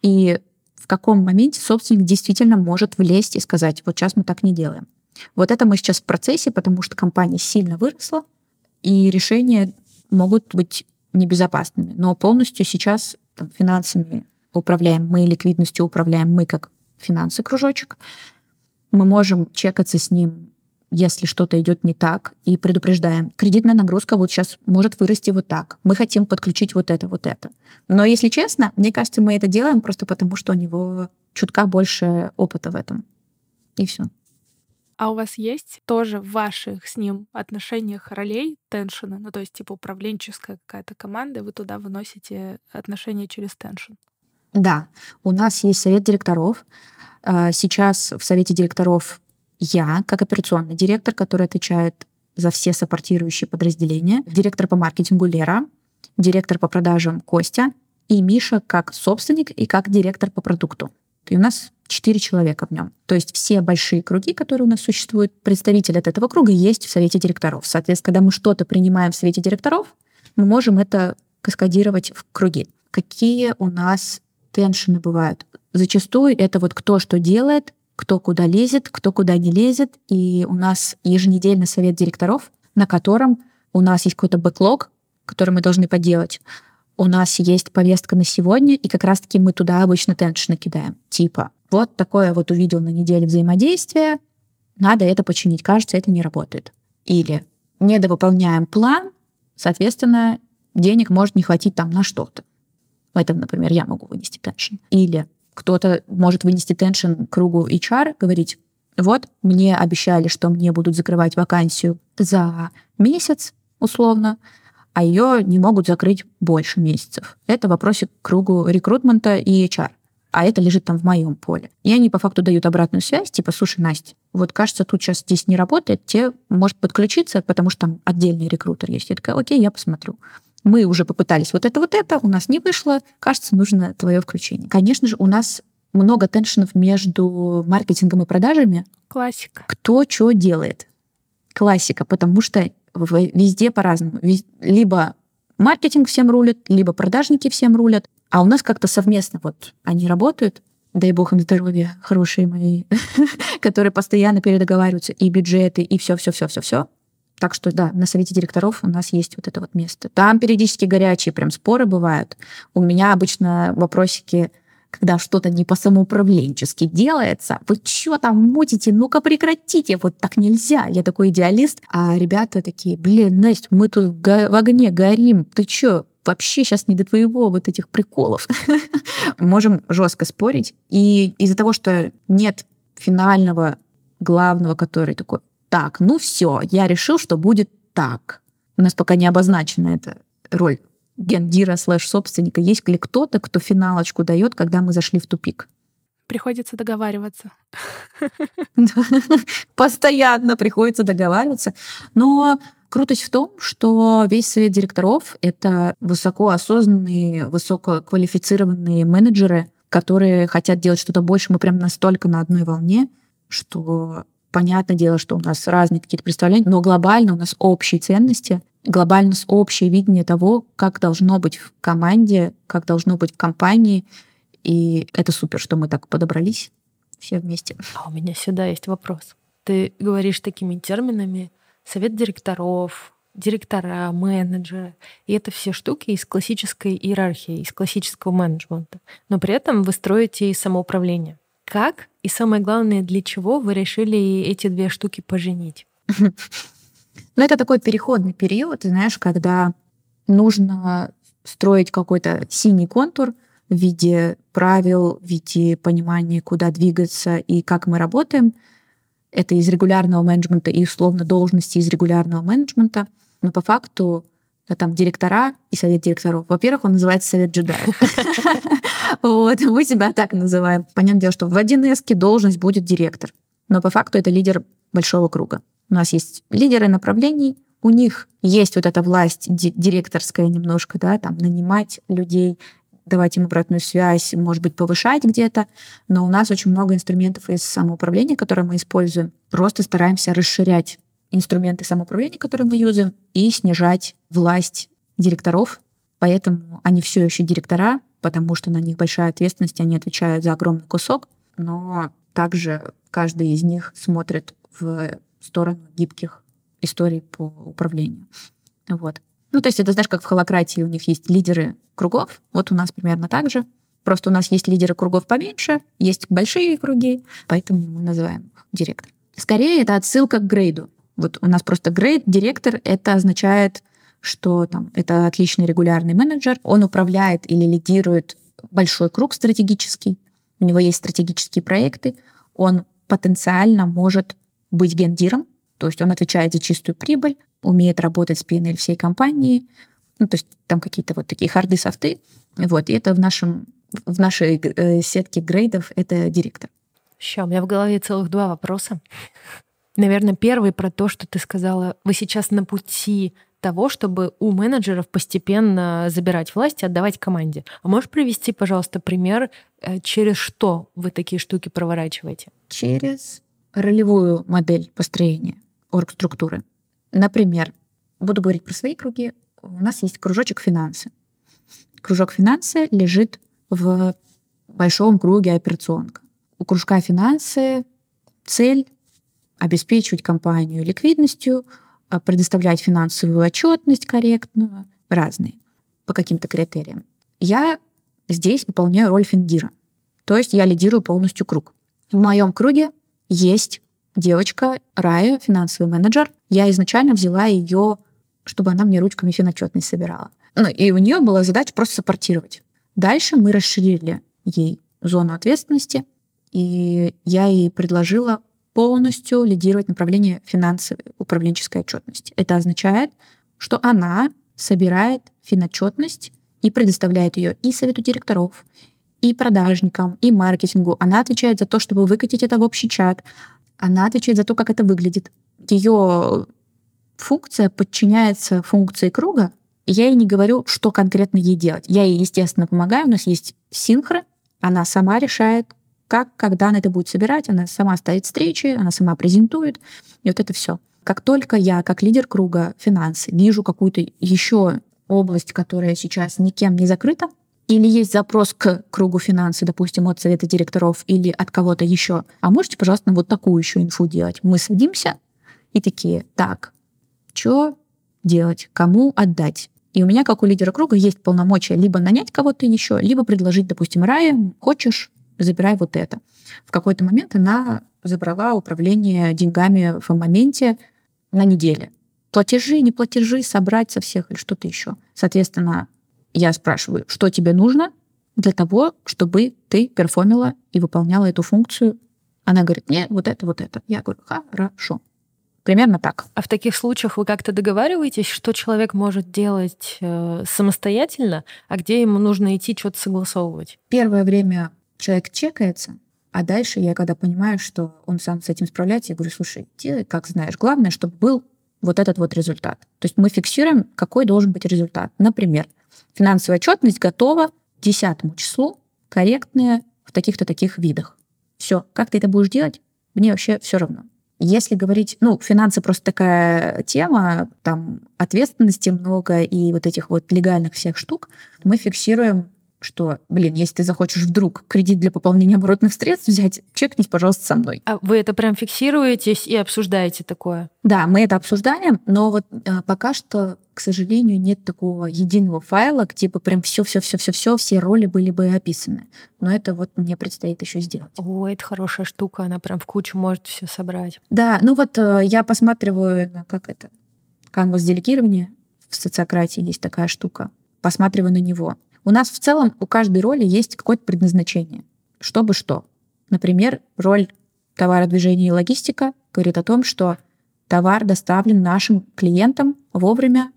Speaker 3: и в каком моменте собственник действительно может влезть и сказать, вот сейчас мы так не делаем. Вот это мы сейчас в процессе, потому что компания сильно выросла, и решения могут быть небезопасными. Но полностью сейчас там, финансами управляем мы, ликвидностью управляем мы, как финансы кружочек. Мы можем чекаться с ним если что-то идет не так, и предупреждаем. Кредитная нагрузка вот сейчас может вырасти вот так. Мы хотим подключить вот это, вот это. Но если честно, мне кажется, мы это делаем просто потому, что у него чутка больше опыта в этом. И все.
Speaker 2: А у вас есть тоже в ваших с ним отношениях ролей теншена? Ну, то есть, типа, управленческая какая-то команда, вы туда выносите отношения через теншн?
Speaker 3: Да, у нас есть совет директоров. А, сейчас в совете директоров я, как операционный директор, который отвечает за все саппортирующие подразделения, директор по маркетингу Лера, директор по продажам Костя и Миша как собственник и как директор по продукту. И у нас четыре человека в нем. То есть все большие круги, которые у нас существуют, представитель от этого круга есть в совете директоров. Соответственно, когда мы что-то принимаем в совете директоров, мы можем это каскадировать в круги. Какие у нас теншины бывают? Зачастую это вот кто что делает, кто куда лезет, кто куда не лезет. И у нас еженедельный совет директоров, на котором у нас есть какой-то бэклог, который мы должны поделать. У нас есть повестка на сегодня, и как раз-таки мы туда обычно теншины кидаем. Типа, вот такое вот увидел на неделе взаимодействие, надо это починить. Кажется, это не работает. Или недовыполняем план, соответственно, денег может не хватить там на что-то. В этом, например, я могу вынести теншн. Или кто-то может вынести теншн кругу HR, говорить, вот, мне обещали, что мне будут закрывать вакансию за месяц, условно, а ее не могут закрыть больше месяцев. Это вопросик к кругу рекрутмента и HR. А это лежит там в моем поле. И они по факту дают обратную связь, типа, слушай, Настя, вот кажется, тут сейчас здесь не работает, тебе может подключиться, потому что там отдельный рекрутер есть. Я такая, окей, я посмотрю мы уже попытались вот это, вот это, у нас не вышло, кажется, нужно твое включение. Конечно же, у нас много теншенов между маркетингом и продажами.
Speaker 2: Классика.
Speaker 3: Кто что делает. Классика, потому что везде по-разному. Либо маркетинг всем рулит, либо продажники всем рулят, а у нас как-то совместно вот они работают, дай бог им здоровья, хорошие мои, [LAUGHS] которые постоянно передоговариваются, и бюджеты, и все, все, все, все, все. Так что да, на совете директоров у нас есть вот это вот место. Там периодически горячие прям споры бывают. У меня обычно вопросики, когда что-то не по самоуправленчески делается, вы что там мутите, ну-ка прекратите, вот так нельзя. Я такой идеалист, а ребята такие, блин, Настя, мы тут в огне горим, ты чё, вообще сейчас не до твоего вот этих приколов. [LAUGHS] Можем жестко спорить. И из-за того, что нет финального главного, который такой, так, ну все, я решил, что будет так. У нас пока не обозначена эта роль гендира слэш собственника. Есть ли кто-то, кто финалочку дает, когда мы зашли в тупик?
Speaker 2: Приходится договариваться. [LAUGHS]
Speaker 3: Постоянно приходится договариваться. Но крутость в том, что весь совет директоров — это высокоосознанные, высококвалифицированные менеджеры, которые хотят делать что-то больше. Мы прям настолько на одной волне, что Понятное дело, что у нас разные какие-то представления, но глобально у нас общие ценности, глобально общее видение того, как должно быть в команде, как должно быть в компании. И это супер, что мы так подобрались все вместе.
Speaker 1: А у меня сюда есть вопрос. Ты говоришь такими терминами совет директоров, директора, менеджеры. И это все штуки из классической иерархии, из классического менеджмента. Но при этом вы строите и самоуправление. Как и самое главное, для чего вы решили эти две штуки поженить? [LAUGHS]
Speaker 3: Ну, это такой переходный период, знаешь, когда нужно строить какой-то синий контур в виде правил, в виде понимания, куда двигаться и как мы работаем. Это из регулярного менеджмента и условно должности из регулярного менеджмента. Но по факту там директора и совет директоров. Во-первых, он называется совет джедаев. [LAUGHS] Вот, мы себя так называем. Понятное дело, что в 1С должность будет директор. Но по факту это лидер большого круга. У нас есть лидеры направлений, у них есть вот эта власть директорская немножко, да, там нанимать людей, давать им обратную связь, может быть, повышать где-то. Но у нас очень много инструментов из самоуправления, которые мы используем. Просто стараемся расширять инструменты самоуправления, которые мы юзаем, и снижать власть директоров, поэтому они все еще директора, потому что на них большая ответственность, они отвечают за огромный кусок, но также каждый из них смотрит в сторону гибких историй по управлению. Вот. Ну, то есть это, знаешь, как в холократии у них есть лидеры кругов, вот у нас примерно так же. Просто у нас есть лидеры кругов поменьше, есть большие круги, поэтому мы называем их директор. Скорее, это отсылка к грейду. Вот у нас просто грейд, директор, это означает, что там, это отличный регулярный менеджер, он управляет или лидирует большой круг стратегический, у него есть стратегические проекты, он потенциально может быть гендиром, то есть он отвечает за чистую прибыль, умеет работать с PNL всей компании, ну, то есть там какие-то вот такие харды, софты. Вот, и это в, нашем, в нашей э, сетке грейдов это директор.
Speaker 1: Сейчас, у меня в голове целых два вопроса. Наверное, первый про то, что ты сказала, вы сейчас на пути того, чтобы у менеджеров постепенно забирать власть и отдавать команде. А можешь привести, пожалуйста, пример, э, через что вы такие штуки проворачиваете?
Speaker 3: Через ролевую модель построения оргструктуры. Например, буду говорить про свои круги, у нас есть кружочек финансы. Кружок финансы лежит в большом круге операционка. У кружка финансы цель обеспечивать компанию ликвидностью, а, предоставлять финансовую отчетность корректную, разные, по каким-то критериям. Я здесь выполняю роль финдира, то есть я лидирую полностью круг. В моем круге есть девочка Рая, финансовый менеджер. Я изначально взяла ее, чтобы она мне ручками финотчетность собирала. Ну, и у нее была задача просто саппортировать. Дальше мы расширили ей зону ответственности, и я ей предложила полностью лидировать направление финансовой управленческой отчетности. Это означает, что она собирает финотчетность и предоставляет ее и совету директоров, и продажникам, и маркетингу. Она отвечает за то, чтобы выкатить это в общий чат. Она отвечает за то, как это выглядит. Ее функция подчиняется функции круга. Я ей не говорю, что конкретно ей делать. Я ей, естественно, помогаю. У нас есть синхро. Она сама решает, как, когда она это будет собирать. Она сама ставит встречи, она сама презентует. И вот это все. Как только я, как лидер круга финансы, вижу какую-то еще область, которая сейчас никем не закрыта, или есть запрос к кругу финансы, допустим, от совета директоров или от кого-то еще, а можете, пожалуйста, вот такую еще инфу делать. Мы садимся и такие, так, что делать, кому отдать? И у меня, как у лидера круга, есть полномочия либо нанять кого-то еще, либо предложить, допустим, Рае, хочешь, забирай вот это. В какой-то момент она забрала управление деньгами в моменте на неделе. Платежи, не платежи, собрать со всех или что-то еще. Соответственно, я спрашиваю, что тебе нужно для того, чтобы ты перформила и выполняла эту функцию. Она говорит, нет, вот это, вот это. Я говорю, хорошо. Примерно так.
Speaker 1: А в таких случаях вы как-то договариваетесь, что человек может делать э, самостоятельно, а где ему нужно идти что-то согласовывать?
Speaker 3: Первое время человек чекается, а дальше я когда понимаю, что он сам с этим справляется, я говорю, слушай, делай как знаешь. Главное, чтобы был вот этот вот результат. То есть мы фиксируем, какой должен быть результат. Например, Финансовая отчетность готова к 10 числу, корректная в таких-то таких видах. Все. Как ты это будешь делать, мне вообще все равно. Если говорить, ну, финансы просто такая тема, там ответственности много и вот этих вот легальных всех штук, мы фиксируем что, блин, если ты захочешь вдруг кредит для пополнения оборотных средств взять, чекнись, пожалуйста, со мной.
Speaker 1: А вы это прям фиксируетесь и обсуждаете такое?
Speaker 3: Да, мы это обсуждаем, но вот э, пока что, к сожалению, нет такого единого файла, где бы прям все, все, все, все, все, все роли были бы описаны. Но это вот мне предстоит еще сделать.
Speaker 1: О, это хорошая штука, она прям в кучу может все собрать.
Speaker 3: Да, ну вот э, я посматриваю как это, канвас делегирования в социократии есть такая штука. Посматриваю на него. У нас в целом у каждой роли есть какое-то предназначение. Чтобы что. Например, роль товародвижения и логистика говорит о том, что товар доставлен нашим клиентам вовремя,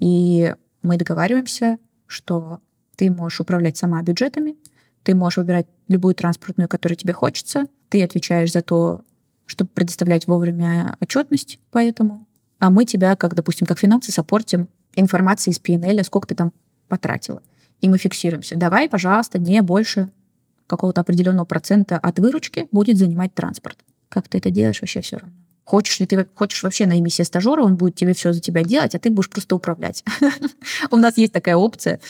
Speaker 3: и мы договариваемся, что ты можешь управлять сама бюджетами, ты можешь выбирать любую транспортную, которая тебе хочется, ты отвечаешь за то, чтобы предоставлять вовремя отчетность по этому, а мы тебя, как, допустим, как финансы, саппортим информацией из PNL, сколько ты там потратила и мы фиксируемся. Давай, пожалуйста, не больше какого-то определенного процента от выручки будет занимать транспорт. Как ты это делаешь, вообще все равно. Хочешь ли ты хочешь вообще найми себе стажера, он будет тебе все за тебя делать, а ты будешь просто управлять. [LAUGHS] У нас есть такая опция.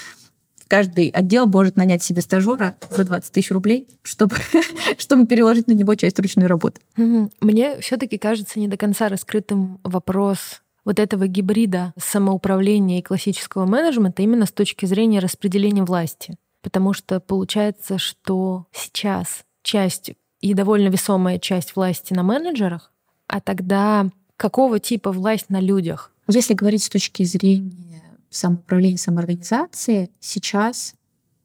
Speaker 3: Каждый отдел может нанять себе стажера за 20 тысяч рублей, чтобы, [LAUGHS] чтобы переложить на него часть ручной работы.
Speaker 1: Мне все-таки кажется не до конца раскрытым вопрос вот этого гибрида самоуправления и классического менеджмента именно с точки зрения распределения власти. Потому что получается, что сейчас часть и довольно весомая часть власти на менеджерах, а тогда какого типа власть на людях?
Speaker 3: Если говорить с точки зрения самоуправления, самоорганизации, сейчас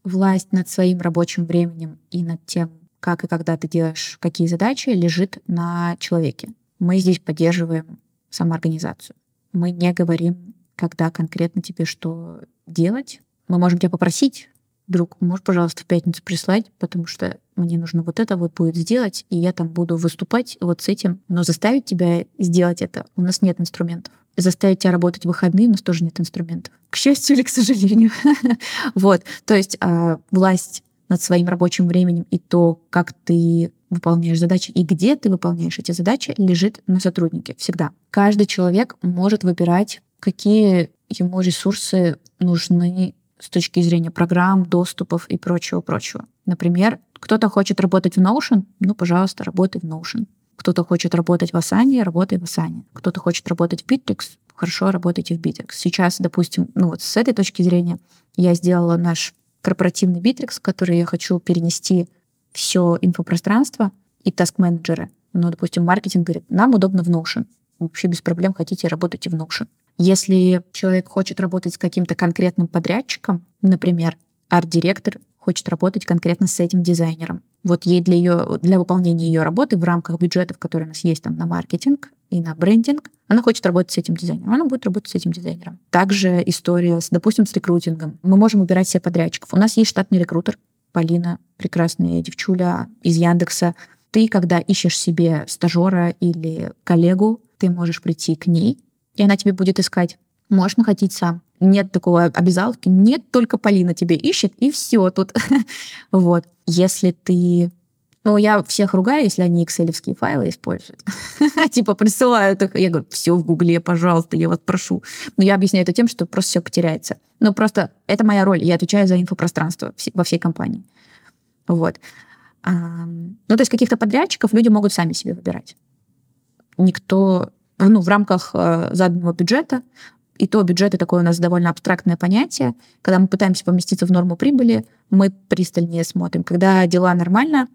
Speaker 3: власть над своим рабочим временем и над тем, как и когда ты делаешь какие задачи, лежит на человеке. Мы здесь поддерживаем самоорганизацию. Мы не говорим, когда конкретно тебе что делать. Мы можем тебя попросить, друг, можешь, пожалуйста, в пятницу прислать, потому что мне нужно вот это вот будет сделать, и я там буду выступать вот с этим. Но заставить тебя сделать это у нас нет инструментов. Заставить тебя работать в выходные у нас тоже нет инструментов. К счастью или к сожалению. [LAUGHS] вот. То есть а, власть над своим рабочим временем и то, как ты выполняешь задачи и где ты выполняешь эти задачи, лежит на сотруднике всегда. Каждый человек может выбирать, какие ему ресурсы нужны с точки зрения программ, доступов и прочего-прочего. Например, кто-то хочет работать в Notion, ну, пожалуйста, работай в Notion. Кто-то хочет работать в Asana, работай в Asana. Кто-то хочет работать в Bittrex, хорошо, работайте в Bittrex. Сейчас, допустим, ну вот с этой точки зрения я сделала наш корпоративный Bittrex, который я хочу перенести все инфопространство и таск-менеджеры. Ну, допустим, маркетинг говорит, нам удобно в Notion. Вообще без проблем хотите, работайте в Notion. Если человек хочет работать с каким-то конкретным подрядчиком, например, арт-директор хочет работать конкретно с этим дизайнером. Вот ей для, ее, для выполнения ее работы в рамках бюджетов, которые у нас есть там на маркетинг и на брендинг, она хочет работать с этим дизайнером. Она будет работать с этим дизайнером. Также история, с, допустим, с рекрутингом. Мы можем выбирать себе подрядчиков. У нас есть штатный рекрутер, Полина, прекрасная девчуля из Яндекса. Ты, когда ищешь себе стажера или коллегу, ты можешь прийти к ней, и она тебе будет искать. Можешь находить сам. Нет такого обязаловки, нет, только Полина тебе ищет, и все тут. [LAUGHS] вот. Если ты ну, я всех ругаю, если они экселевские файлы используют. [LAUGHS] типа присылают их. Я говорю, все в Гугле, пожалуйста, я вас прошу. Но я объясняю это тем, что просто все потеряется. Ну, просто это моя роль. Я отвечаю за инфопространство во всей компании. Вот. Ну, то есть каких-то подрядчиков люди могут сами себе выбирать. Никто ну, в рамках э, заданного бюджета. И то бюджет это такое у нас довольно абстрактное понятие. Когда мы пытаемся поместиться в норму прибыли, мы пристальнее смотрим. Когда дела нормально,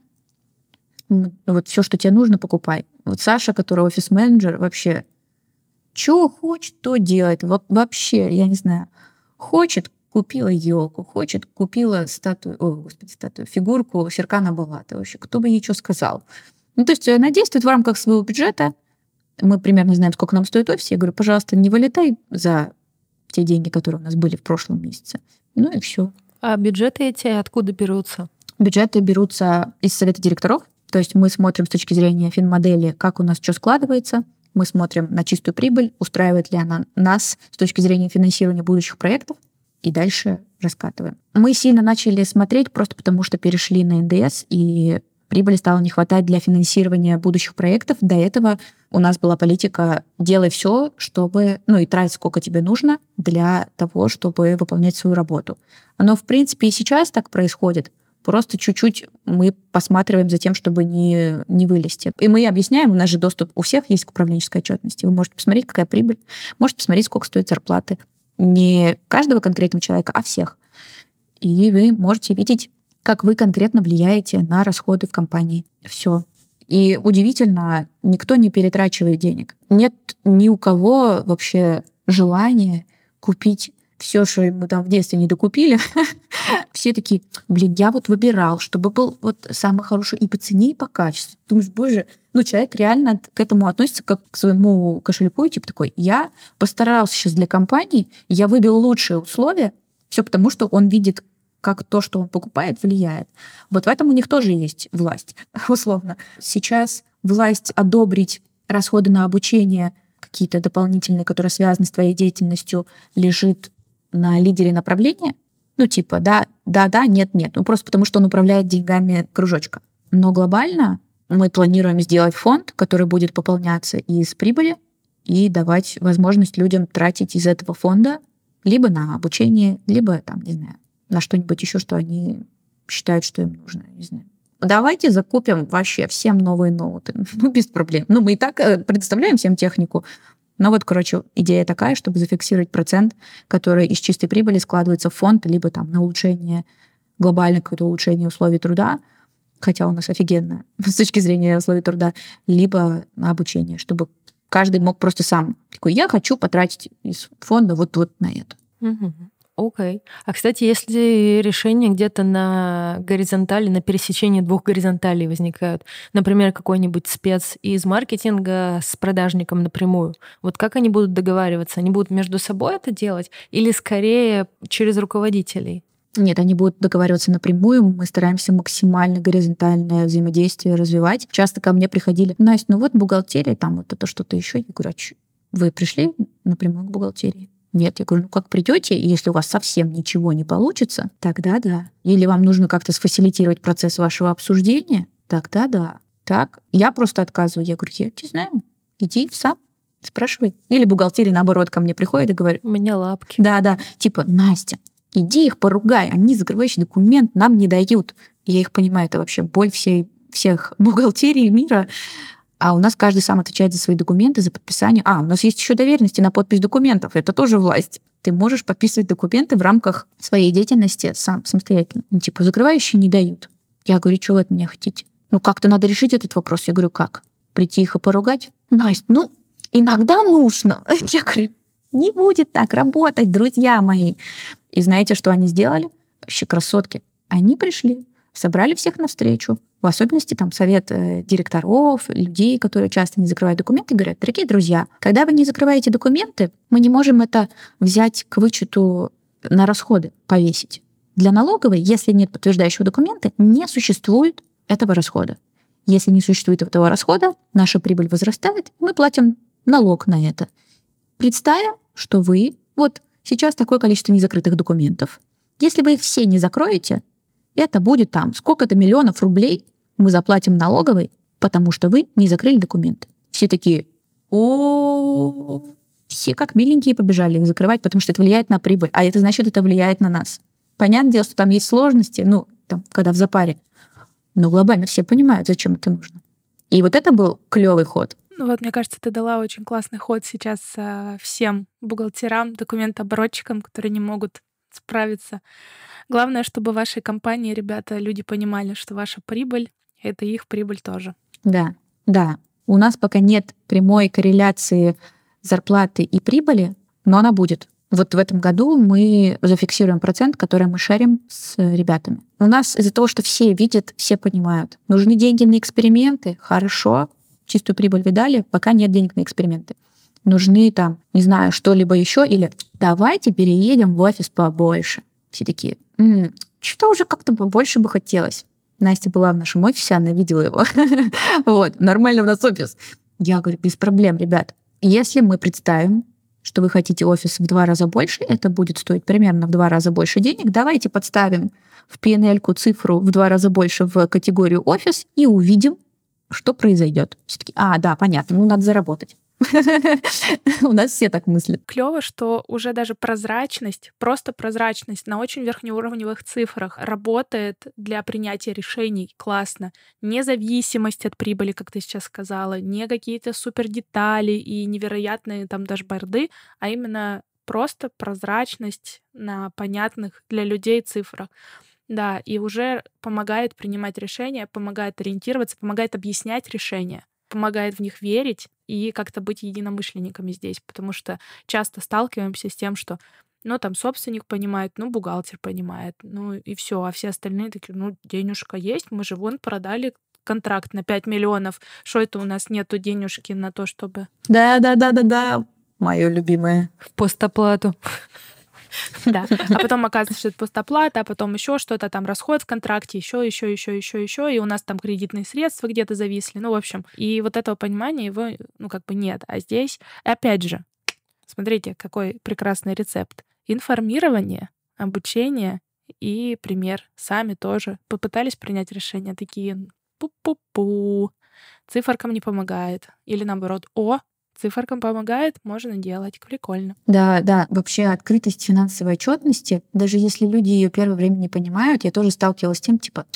Speaker 3: вот все, что тебе нужно, покупай. Вот Саша, который офис-менеджер, вообще, что хочет, то делает. Вот вообще, я не знаю, хочет, купила елку, хочет, купила статую, о, господи, статую, фигурку Серкана Балата. Вообще, кто бы что сказал. Ну, то есть она действует в рамках своего бюджета, мы примерно знаем, сколько нам стоит офис. Я говорю, пожалуйста, не вылетай за те деньги, которые у нас были в прошлом месяце. Ну и все.
Speaker 1: А бюджеты эти откуда берутся?
Speaker 3: Бюджеты берутся из совета директоров. То есть мы смотрим с точки зрения финмодели, как у нас что складывается. Мы смотрим на чистую прибыль, устраивает ли она нас с точки зрения финансирования будущих проектов. И дальше раскатываем. Мы сильно начали смотреть просто потому, что перешли на НДС, и прибыли стало не хватать для финансирования будущих проектов. До этого у нас была политика «делай все, чтобы, ну и трать сколько тебе нужно для того, чтобы выполнять свою работу». Но, в принципе, и сейчас так происходит. Просто чуть-чуть мы посматриваем за тем, чтобы не, не вылезти. И мы объясняем, у нас же доступ у всех есть к управленческой отчетности. Вы можете посмотреть, какая прибыль, можете посмотреть, сколько стоит зарплаты. Не каждого конкретного человека, а всех. И вы можете видеть как вы конкретно влияете на расходы в компании. Все. И удивительно, никто не перетрачивает денег. Нет ни у кого вообще желания купить все, что мы там в детстве не докупили. [LAUGHS] Все такие, блин, я вот выбирал, чтобы был вот самый хороший и по цене, и по качеству. Думаешь, боже, ну человек реально к этому относится как к своему кошельку, типа такой, я постарался сейчас для компании, я выбил лучшие условия, все потому, что он видит как то, что он покупает, влияет. Вот в этом у них тоже есть власть, [LAUGHS] условно. Сейчас власть одобрить расходы на обучение какие-то дополнительные, которые связаны с твоей деятельностью, лежит на лидере направления. Ну, типа, да, да, да, нет, нет. Ну, просто потому что он управляет деньгами кружочка. Но глобально мы планируем сделать фонд, который будет пополняться из прибыли и давать возможность людям тратить из этого фонда либо на обучение, либо там, не знаю, на что-нибудь еще, что они считают, что им нужно, не знаю. Давайте закупим вообще всем новые ноуты. [LAUGHS] Ну, без проблем. Ну, мы и так э, предоставляем всем технику. Но вот, короче, идея такая, чтобы зафиксировать процент, который из чистой прибыли складывается в фонд, либо там на улучшение, глобальное какое-то улучшение условий труда, хотя у нас офигенно [LAUGHS] с точки зрения условий труда, либо на обучение, чтобы каждый мог просто сам такой, я хочу потратить из фонда вот, вот на это.
Speaker 1: Окей. Okay. А, кстати, если решения где-то на горизонтали, на пересечении двух горизонталей возникают, например, какой-нибудь спец из маркетинга с продажником напрямую, вот как они будут договариваться? Они будут между собой это делать или скорее через руководителей?
Speaker 3: Нет, они будут договариваться напрямую. Мы стараемся максимально горизонтальное взаимодействие развивать. Часто ко мне приходили, Настя, ну вот бухгалтерия, там вот это что-то еще. Я говорю, а вы пришли напрямую к бухгалтерии? Нет, я говорю, ну как придете, и если у вас совсем ничего не получится, тогда да. Или вам нужно как-то сфасилитировать процесс вашего обсуждения, тогда да. Так, я просто отказываю. Я говорю, я не знаю, иди сам, спрашивай. Или бухгалтерия, наоборот, ко мне приходит и говорит...
Speaker 1: У меня лапки.
Speaker 3: Да, да. Типа, Настя, иди их поругай, они закрывающий документ нам не дают. Я их понимаю, это вообще боль всей, всех бухгалтерий мира. А у нас каждый сам отвечает за свои документы, за подписание. А, у нас есть еще доверенности на подпись документов. Это тоже власть. Ты можешь подписывать документы в рамках своей деятельности сам, самостоятельно. Ну, типа, закрывающие не дают. Я говорю, что вы от меня хотите? Ну, как-то надо решить этот вопрос. Я говорю, как? Прийти их и поругать? Настя, ну, иногда нужно. [LAUGHS] Я говорю, не будет так работать, друзья мои. И знаете, что они сделали? Вообще красотки. Они пришли, собрали всех на встречу, в особенности там совет э, директоров, людей, которые часто не закрывают документы, говорят, дорогие друзья, когда вы не закрываете документы, мы не можем это взять к вычету на расходы, повесить. Для налоговой, если нет подтверждающего документа, не существует этого расхода. Если не существует этого расхода, наша прибыль возрастает, мы платим налог на это. Представим, что вы вот Сейчас такое количество незакрытых документов. Если вы их все не закроете, это будет там сколько-то миллионов рублей мы заплатим налоговой, потому что вы не закрыли документы. Все такие, о, все как миленькие побежали их закрывать, потому что это влияет на прибыль, а это значит, это влияет на нас. Понятное дело, что там есть сложности, ну, там, когда в запаре, но глобально все понимают, зачем это нужно. И вот это был клевый ход.
Speaker 2: Ну вот, мне кажется, ты дала очень классный ход сейчас а, всем бухгалтерам, документооборотчикам, которые не могут справиться. Главное, чтобы в вашей компании, ребята, люди понимали, что ваша прибыль — это их прибыль тоже.
Speaker 3: Да, да. У нас пока нет прямой корреляции зарплаты и прибыли, но она будет. Вот в этом году мы зафиксируем процент, который мы шарим с ребятами. У нас из-за того, что все видят, все понимают. Нужны деньги на эксперименты? Хорошо чистую прибыль видали, пока нет денег на эксперименты. Нужны там, не знаю, что-либо еще, или давайте переедем в офис побольше. Все такие, м-м, что уже как-то побольше бы хотелось. Настя была в нашем офисе, она видела его. [LAUGHS] вот, нормально у нас офис. Я говорю, без проблем, ребят. Если мы представим, что вы хотите офис в два раза больше, это будет стоить примерно в два раза больше денег, давайте подставим в PNL цифру в два раза больше в категорию офис и увидим, что произойдет? Все таки а, да, понятно, ну надо заработать. [LAUGHS] У нас все так мыслят.
Speaker 2: Клево, что уже даже прозрачность, просто прозрачность на очень верхнеуровневых цифрах работает для принятия решений. Классно. Независимость от прибыли, как ты сейчас сказала, не какие-то супер детали и невероятные там даже борды, а именно просто прозрачность на понятных для людей цифрах. Да, и уже помогает принимать решения, помогает ориентироваться, помогает объяснять решения, помогает в них верить и как-то быть единомышленниками здесь, потому что часто сталкиваемся с тем, что ну, там собственник понимает, ну, бухгалтер понимает, ну, и все, а все остальные такие, ну, денежка есть, мы же вон продали контракт на 5 миллионов, что это у нас нету денежки на то, чтобы...
Speaker 3: Да-да-да-да-да, мое любимое.
Speaker 1: В постоплату. [LAUGHS]
Speaker 2: Да. [LAUGHS] А потом оказывается, что это постоплата, а потом еще что-то там расход в контракте, еще, еще, еще, еще, еще, и у нас там кредитные средства где-то зависли. Ну, в общем, и вот этого понимания его, ну, как бы нет. А здесь, опять же, смотрите, какой прекрасный рецепт. Информирование, обучение и пример. Сами тоже попытались принять решение, такие пу-пу-пу, циферкам не помогает. Или наоборот, о, циферкам помогает, можно делать. Прикольно.
Speaker 3: Да, да, вообще открытость финансовой отчетности, даже если люди ее первое время не понимают, я тоже сталкивалась с тем, типа,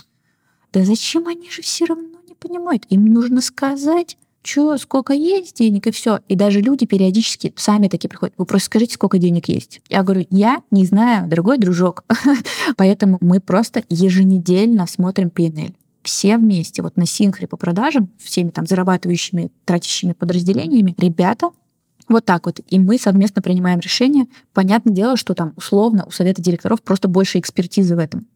Speaker 3: да зачем они же все равно не понимают? Им нужно сказать, что, сколько есть денег, и все. И даже люди периодически сами такие приходят. Вы просто скажите, сколько денег есть. Я говорю, я не знаю, дорогой дружок. [LAUGHS] Поэтому мы просто еженедельно смотрим PNL все вместе, вот на синхре по продажам, всеми там зарабатывающими, тратящими подразделениями, ребята вот так вот. И мы совместно принимаем решение. Понятное дело, что там условно у совета директоров просто больше экспертизы в этом.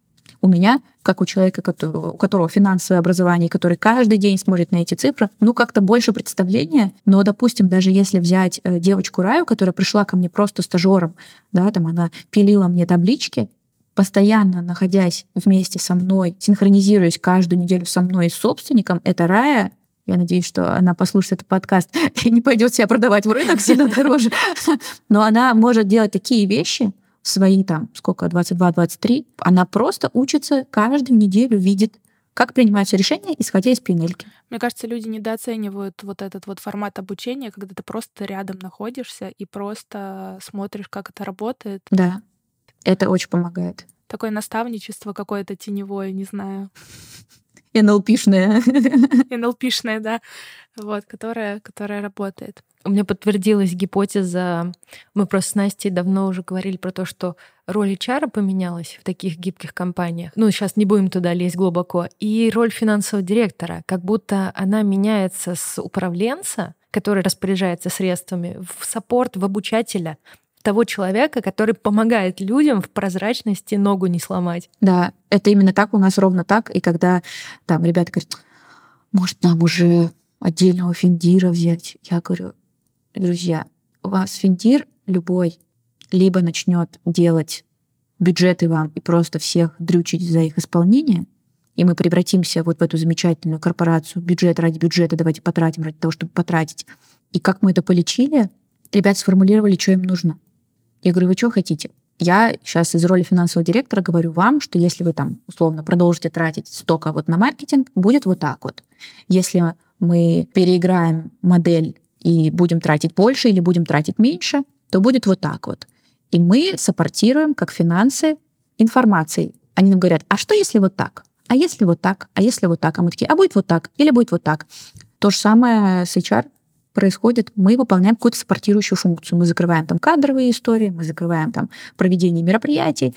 Speaker 3: У меня, как у человека, у которого финансовое образование, который каждый день смотрит на эти цифры, ну, как-то больше представления. Но, допустим, даже если взять э, девочку Раю, которая пришла ко мне просто стажером, да, там она пилила мне таблички, постоянно находясь вместе со мной, синхронизируясь каждую неделю со мной и с собственником, это Рая, я надеюсь, что она послушает этот подкаст [LAUGHS] и не пойдет себя продавать в рынок сильно [LAUGHS] дороже. Но она может делать такие вещи, свои там, сколько, 22-23, она просто учится каждую неделю, видит, как принимаются решения, исходя из пинельки.
Speaker 2: Мне кажется, люди недооценивают вот этот вот формат обучения, когда ты просто рядом находишься и просто смотришь, как это работает.
Speaker 3: Да. Это очень помогает.
Speaker 2: Такое наставничество какое-то теневое, не знаю.
Speaker 3: НЛПшное. [LAUGHS]
Speaker 2: НЛПшное, да. Вот, которое, которое работает.
Speaker 1: У меня подтвердилась гипотеза. Мы просто с Настей давно уже говорили про то, что роль HR поменялась в таких гибких компаниях. Ну, сейчас не будем туда лезть глубоко. И роль финансового директора, как будто она меняется с управленца, который распоряжается средствами, в саппорт, в обучателя того человека, который помогает людям в прозрачности ногу не сломать.
Speaker 3: Да, это именно так у нас ровно так. И когда там ребята говорят, может, нам уже отдельного финдира взять, я говорю, друзья, у вас финдир любой либо начнет делать бюджеты вам и просто всех дрючить за их исполнение, и мы превратимся вот в эту замечательную корпорацию, бюджет ради бюджета, давайте потратим ради того, чтобы потратить. И как мы это полечили, ребята сформулировали, что им нужно. Я говорю, вы что хотите? Я сейчас из роли финансового директора говорю вам, что если вы там условно продолжите тратить столько вот на маркетинг, будет вот так вот. Если мы переиграем модель и будем тратить больше или будем тратить меньше, то будет вот так вот. И мы саппортируем как финансы информацией. Они нам говорят, а что если вот так? А если вот так? А если вот так? А мы такие, а будет вот так? Или будет вот так? То же самое с HR происходит, мы выполняем какую-то саппортирующую функцию. Мы закрываем там кадровые истории, мы закрываем там проведение мероприятий,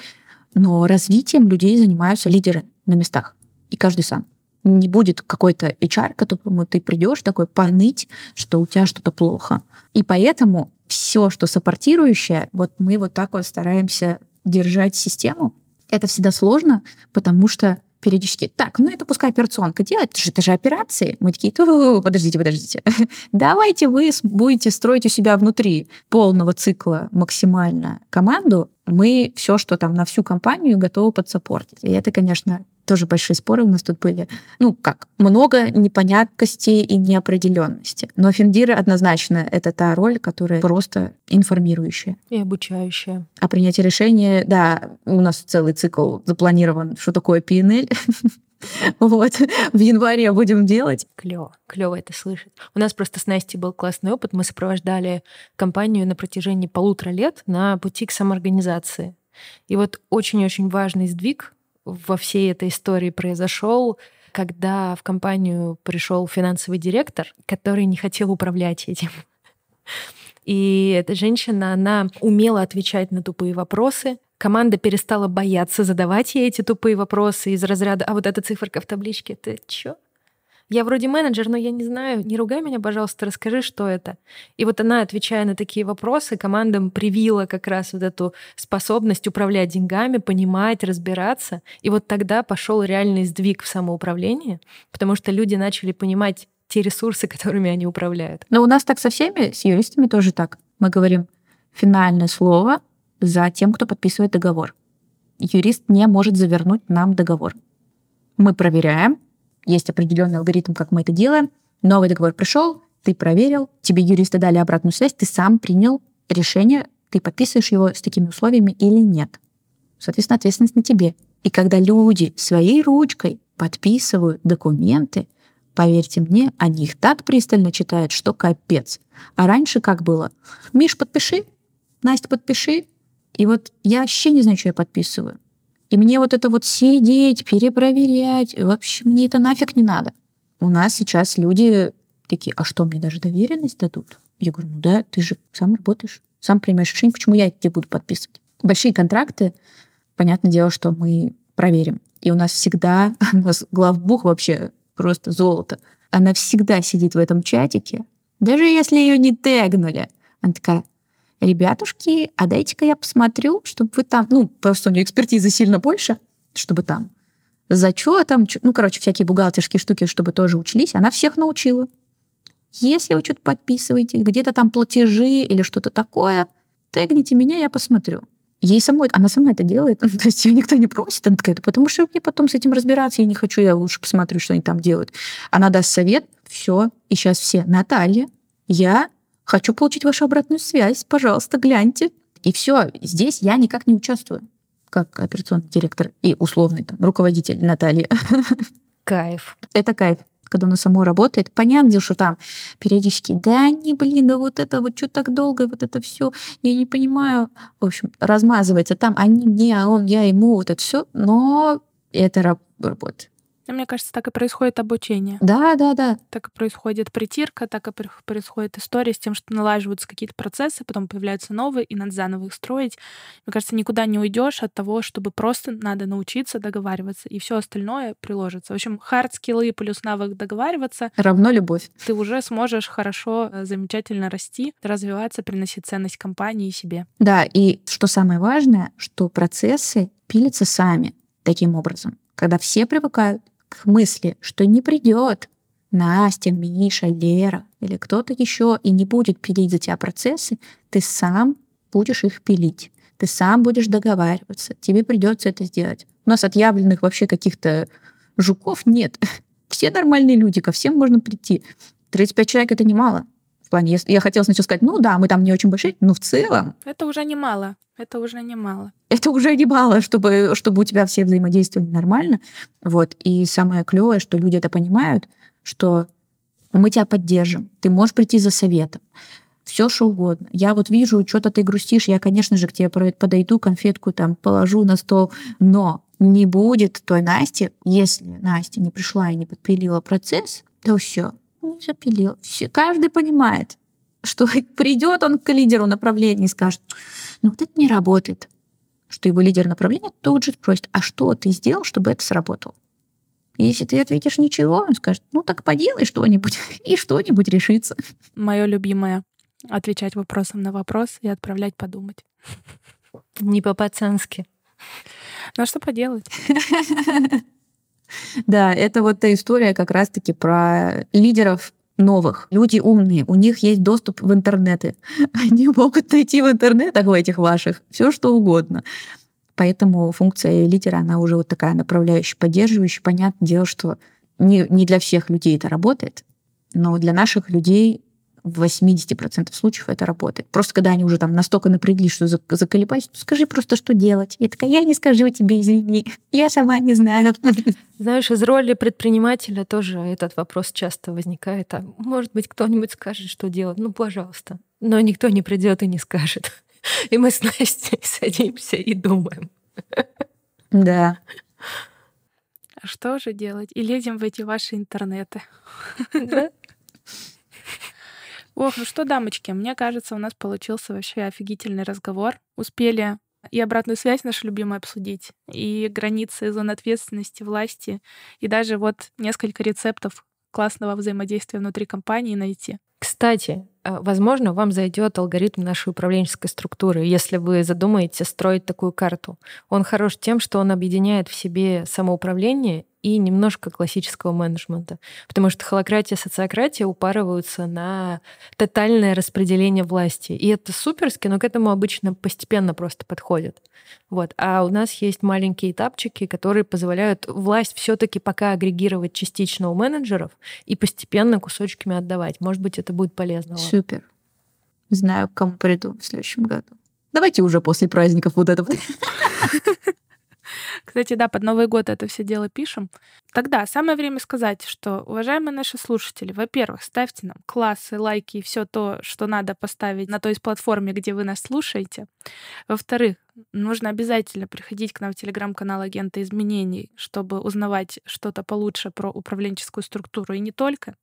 Speaker 3: но развитием людей занимаются лидеры на местах, и каждый сам. Не будет какой-то HR, к которому ты придешь такой поныть, что у тебя что-то плохо. И поэтому все, что саппортирующее, вот мы вот так вот стараемся держать систему. Это всегда сложно, потому что периодически, так, ну это пускай операционка делает, это же, это же операции. Мы такие, подождите, подождите. [LAUGHS] Давайте вы будете строить у себя внутри полного цикла максимально команду, мы все, что там на всю компанию, готовы подсаппортить. И это, конечно, тоже большие споры у нас тут были. Ну, как, много непонятностей и неопределенности. Но финдиры однозначно это та роль, которая просто информирующая.
Speaker 1: И обучающая.
Speaker 3: А принятие решения, да, у нас целый цикл запланирован, что такое PNL. [LAUGHS] [LAUGHS] Вот, в январе будем делать.
Speaker 1: Клево, клево это слышать. У нас просто с Настей был классный опыт. Мы сопровождали компанию на протяжении полутора лет на пути к самоорганизации. И вот очень-очень важный сдвиг во всей этой истории произошел, когда в компанию пришел финансовый директор, который не хотел управлять этим. [LAUGHS] И эта женщина, она умела отвечать на тупые вопросы. Команда перестала бояться задавать ей эти тупые вопросы из разряда «А вот эта циферка в табличке, ты чё?» Я вроде менеджер, но я не знаю, не ругай меня, пожалуйста, расскажи, что это. И вот она, отвечая на такие вопросы, командам привила как раз вот эту способность управлять деньгами, понимать, разбираться. И вот тогда пошел реальный сдвиг в самоуправлении, потому что люди начали понимать те ресурсы, [LAUGHS] которыми они управляют.
Speaker 3: Но у нас так со всеми, с юристами тоже так. Мы говорим финальное слово за тем, кто подписывает договор. Юрист не может завернуть нам договор. Мы проверяем, есть определенный алгоритм, как мы это делаем. Новый договор пришел, ты проверил, тебе юристы дали обратную связь, ты сам принял решение, ты подписываешь его с такими условиями или нет. Соответственно, ответственность на тебе. И когда люди своей ручкой подписывают документы, Поверьте мне, они их так пристально читают, что капец. А раньше как было? Миш, подпиши, Настя, подпиши. И вот я вообще не знаю, что я подписываю. И мне вот это вот сидеть, перепроверять, вообще мне это нафиг не надо. У нас сейчас люди такие, а что, мне даже доверенность дадут? Я говорю, ну да, ты же сам работаешь, сам принимаешь решение, почему я тебе буду подписывать? Большие контракты, понятное дело, что мы проверим. И у нас всегда, [LAUGHS] у нас главбух вообще просто золото. Она всегда сидит в этом чатике, даже если ее не тегнули. Она такая, ребятушки, а дайте-ка я посмотрю, чтобы вы там, ну, просто у нее экспертизы сильно больше, чтобы там зачетом, ну, короче, всякие бухгалтерские штуки, чтобы тоже учились, она всех научила. Если вы что-то подписываете, где-то там платежи или что-то такое, тегните меня, я посмотрю. Ей самой, она сама это делает, [LAUGHS] то есть ее никто не просит, она такая, потому что мне потом с этим разбираться, я не хочу, я лучше посмотрю, что они там делают. Она даст совет, все, и сейчас все, Наталья, я хочу получить вашу обратную связь, пожалуйста, гляньте. И все, здесь я никак не участвую как операционный директор и условный там, руководитель Наталья. [LAUGHS]
Speaker 1: Кайф.
Speaker 3: Это кайф когда оно само работает, понятно, что там периодически, да не, блин, да вот это вот что так долго, вот это все, я не понимаю. В общем, размазывается там они мне, а он, я ему, вот это все, но это работает.
Speaker 2: Мне кажется, так и происходит обучение.
Speaker 3: Да, да, да.
Speaker 2: Так и происходит притирка, так и происходит история с тем, что налаживаются какие-то процессы, потом появляются новые, и надо заново их строить. Мне кажется, никуда не уйдешь от того, чтобы просто надо научиться договариваться, и все остальное приложится. В общем, хард-скиллы плюс навык договариваться
Speaker 3: равно любовь.
Speaker 2: Ты уже сможешь хорошо, э, замечательно расти, развиваться, приносить ценность компании и себе.
Speaker 3: Да, и что самое важное, что процессы пилятся сами таким образом. Когда все привыкают, к мысли, что не придет Настя, Миша, Лера или кто-то еще и не будет пилить за тебя процессы, ты сам будешь их пилить. Ты сам будешь договариваться. Тебе придется это сделать. У нас отъявленных вообще каких-то жуков нет. [LAUGHS] Все нормальные люди, ко всем можно прийти. 35 человек — это немало плане, я хотела сначала сказать, ну да, мы там не очень большие, но в целом...
Speaker 2: Это уже немало. Это уже немало.
Speaker 3: Это уже немало, чтобы, чтобы у тебя все взаимодействовали нормально. Вот. И самое клевое, что люди это понимают, что мы тебя поддержим. Ты можешь прийти за советом. Все что угодно. Я вот вижу, что-то ты грустишь, я, конечно же, к тебе подойду, конфетку там положу на стол, но не будет той Насти, если Настя не пришла и не подпилила процесс, то все, не запилил. Все, каждый понимает, что [LAUGHS] придет он к лидеру направления и скажет, ну вот это не работает. Что его лидер направления тут же спросит, а что ты сделал, чтобы это сработало? Если ты ответишь ничего, он скажет, ну так поделай что-нибудь, [LAUGHS] и что-нибудь решится.
Speaker 2: Мое любимое — отвечать вопросом на вопрос и отправлять подумать.
Speaker 1: Не по-пацански.
Speaker 2: Ну а что поделать? [LAUGHS] [LAUGHS]
Speaker 3: Да, это вот та история как раз-таки про лидеров новых. Люди умные, у них есть доступ в интернеты. [LAUGHS] Они могут найти в интернетах в этих ваших все что угодно. Поэтому функция лидера, она уже вот такая направляющая, поддерживающая. Понятное дело, что не, не для всех людей это работает, но для наших людей в 80% случаев это работает. Просто когда они уже там настолько напряглись, что заколебались, ну, скажи просто, что делать. Я такая, я не скажу тебе, извини, я сама не знаю.
Speaker 1: Знаешь, из роли предпринимателя тоже этот вопрос часто возникает. А может быть, кто-нибудь скажет, что делать? Ну, пожалуйста. Но никто не придет и не скажет. И мы с Настей [LAUGHS] садимся и думаем.
Speaker 3: Да.
Speaker 2: А что же делать? И лезем в эти ваши интернеты.
Speaker 1: Да?
Speaker 2: Ох, ну что, дамочки, мне кажется, у нас получился вообще офигительный разговор. Успели и обратную связь нашу любимую обсудить, и границы зон ответственности, власти, и даже вот несколько рецептов классного взаимодействия внутри компании найти.
Speaker 1: Кстати, э, возможно, вам зайдет алгоритм нашей управленческой структуры, если вы задумаете строить такую карту. Он хорош тем, что он объединяет в себе самоуправление и немножко классического менеджмента. Потому что холократия и социократия упарываются на тотальное распределение власти. И это суперски, но к этому обычно постепенно просто подходят. Вот. А у нас есть маленькие этапчики, которые позволяют власть все-таки пока агрегировать частично у менеджеров и постепенно кусочками отдавать. Может быть, это будет полезно.
Speaker 3: Супер. Знаю, к кому приду в следующем году. Давайте уже после праздников вот это [LAUGHS]
Speaker 2: Кстати, да, под Новый год это все дело пишем. Тогда самое время сказать, что, уважаемые наши слушатели, во-первых, ставьте нам классы, лайки и все то, что надо поставить на той платформе, где вы нас слушаете. Во-вторых, нужно обязательно приходить к нам в телеграм-канал Агента изменений, чтобы узнавать что-то получше про управленческую структуру и не только.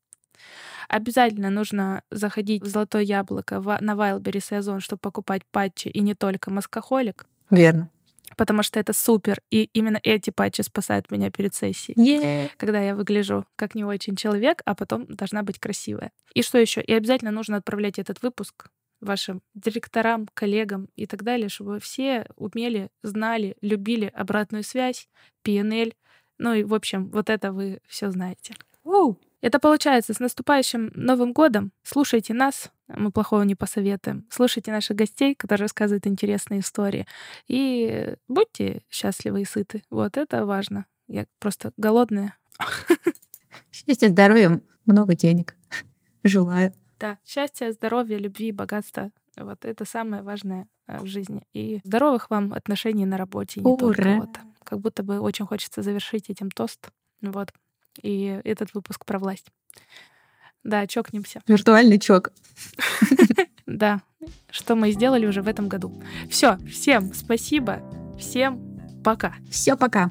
Speaker 2: Обязательно нужно заходить в Золотое Яблоко на Wildberries и Озон, чтобы покупать патчи и не только Маскохолик.
Speaker 3: Верно.
Speaker 2: Потому что это супер. И именно эти патчи спасают меня перед сессией.
Speaker 3: Yeah.
Speaker 2: Когда я выгляжу как не очень человек, а потом должна быть красивая. И что еще? И обязательно нужно отправлять этот выпуск вашим директорам, коллегам и так далее, чтобы все умели, знали, любили обратную связь, PNL. Ну и, в общем, вот это вы все знаете.
Speaker 3: Оу.
Speaker 2: Это получается с наступающим Новым годом. Слушайте нас, мы плохого не посоветуем. Слушайте наших гостей, которые рассказывают интересные истории. И будьте счастливы и сыты. Вот это важно. Я просто голодная.
Speaker 3: Счастья, здоровья, много денег. Желаю.
Speaker 2: Да, счастья, здоровья, любви, богатства. Вот это самое важное э, в жизни. И здоровых вам отношений на работе, не
Speaker 3: Ура.
Speaker 2: только вот. Как будто бы очень хочется завершить этим тост. Вот. И этот выпуск про власть. Да, чокнемся.
Speaker 3: Виртуальный чок. [LAUGHS]
Speaker 2: Да, что мы сделали уже в этом году. Все, всем спасибо, всем пока.
Speaker 3: Все, пока.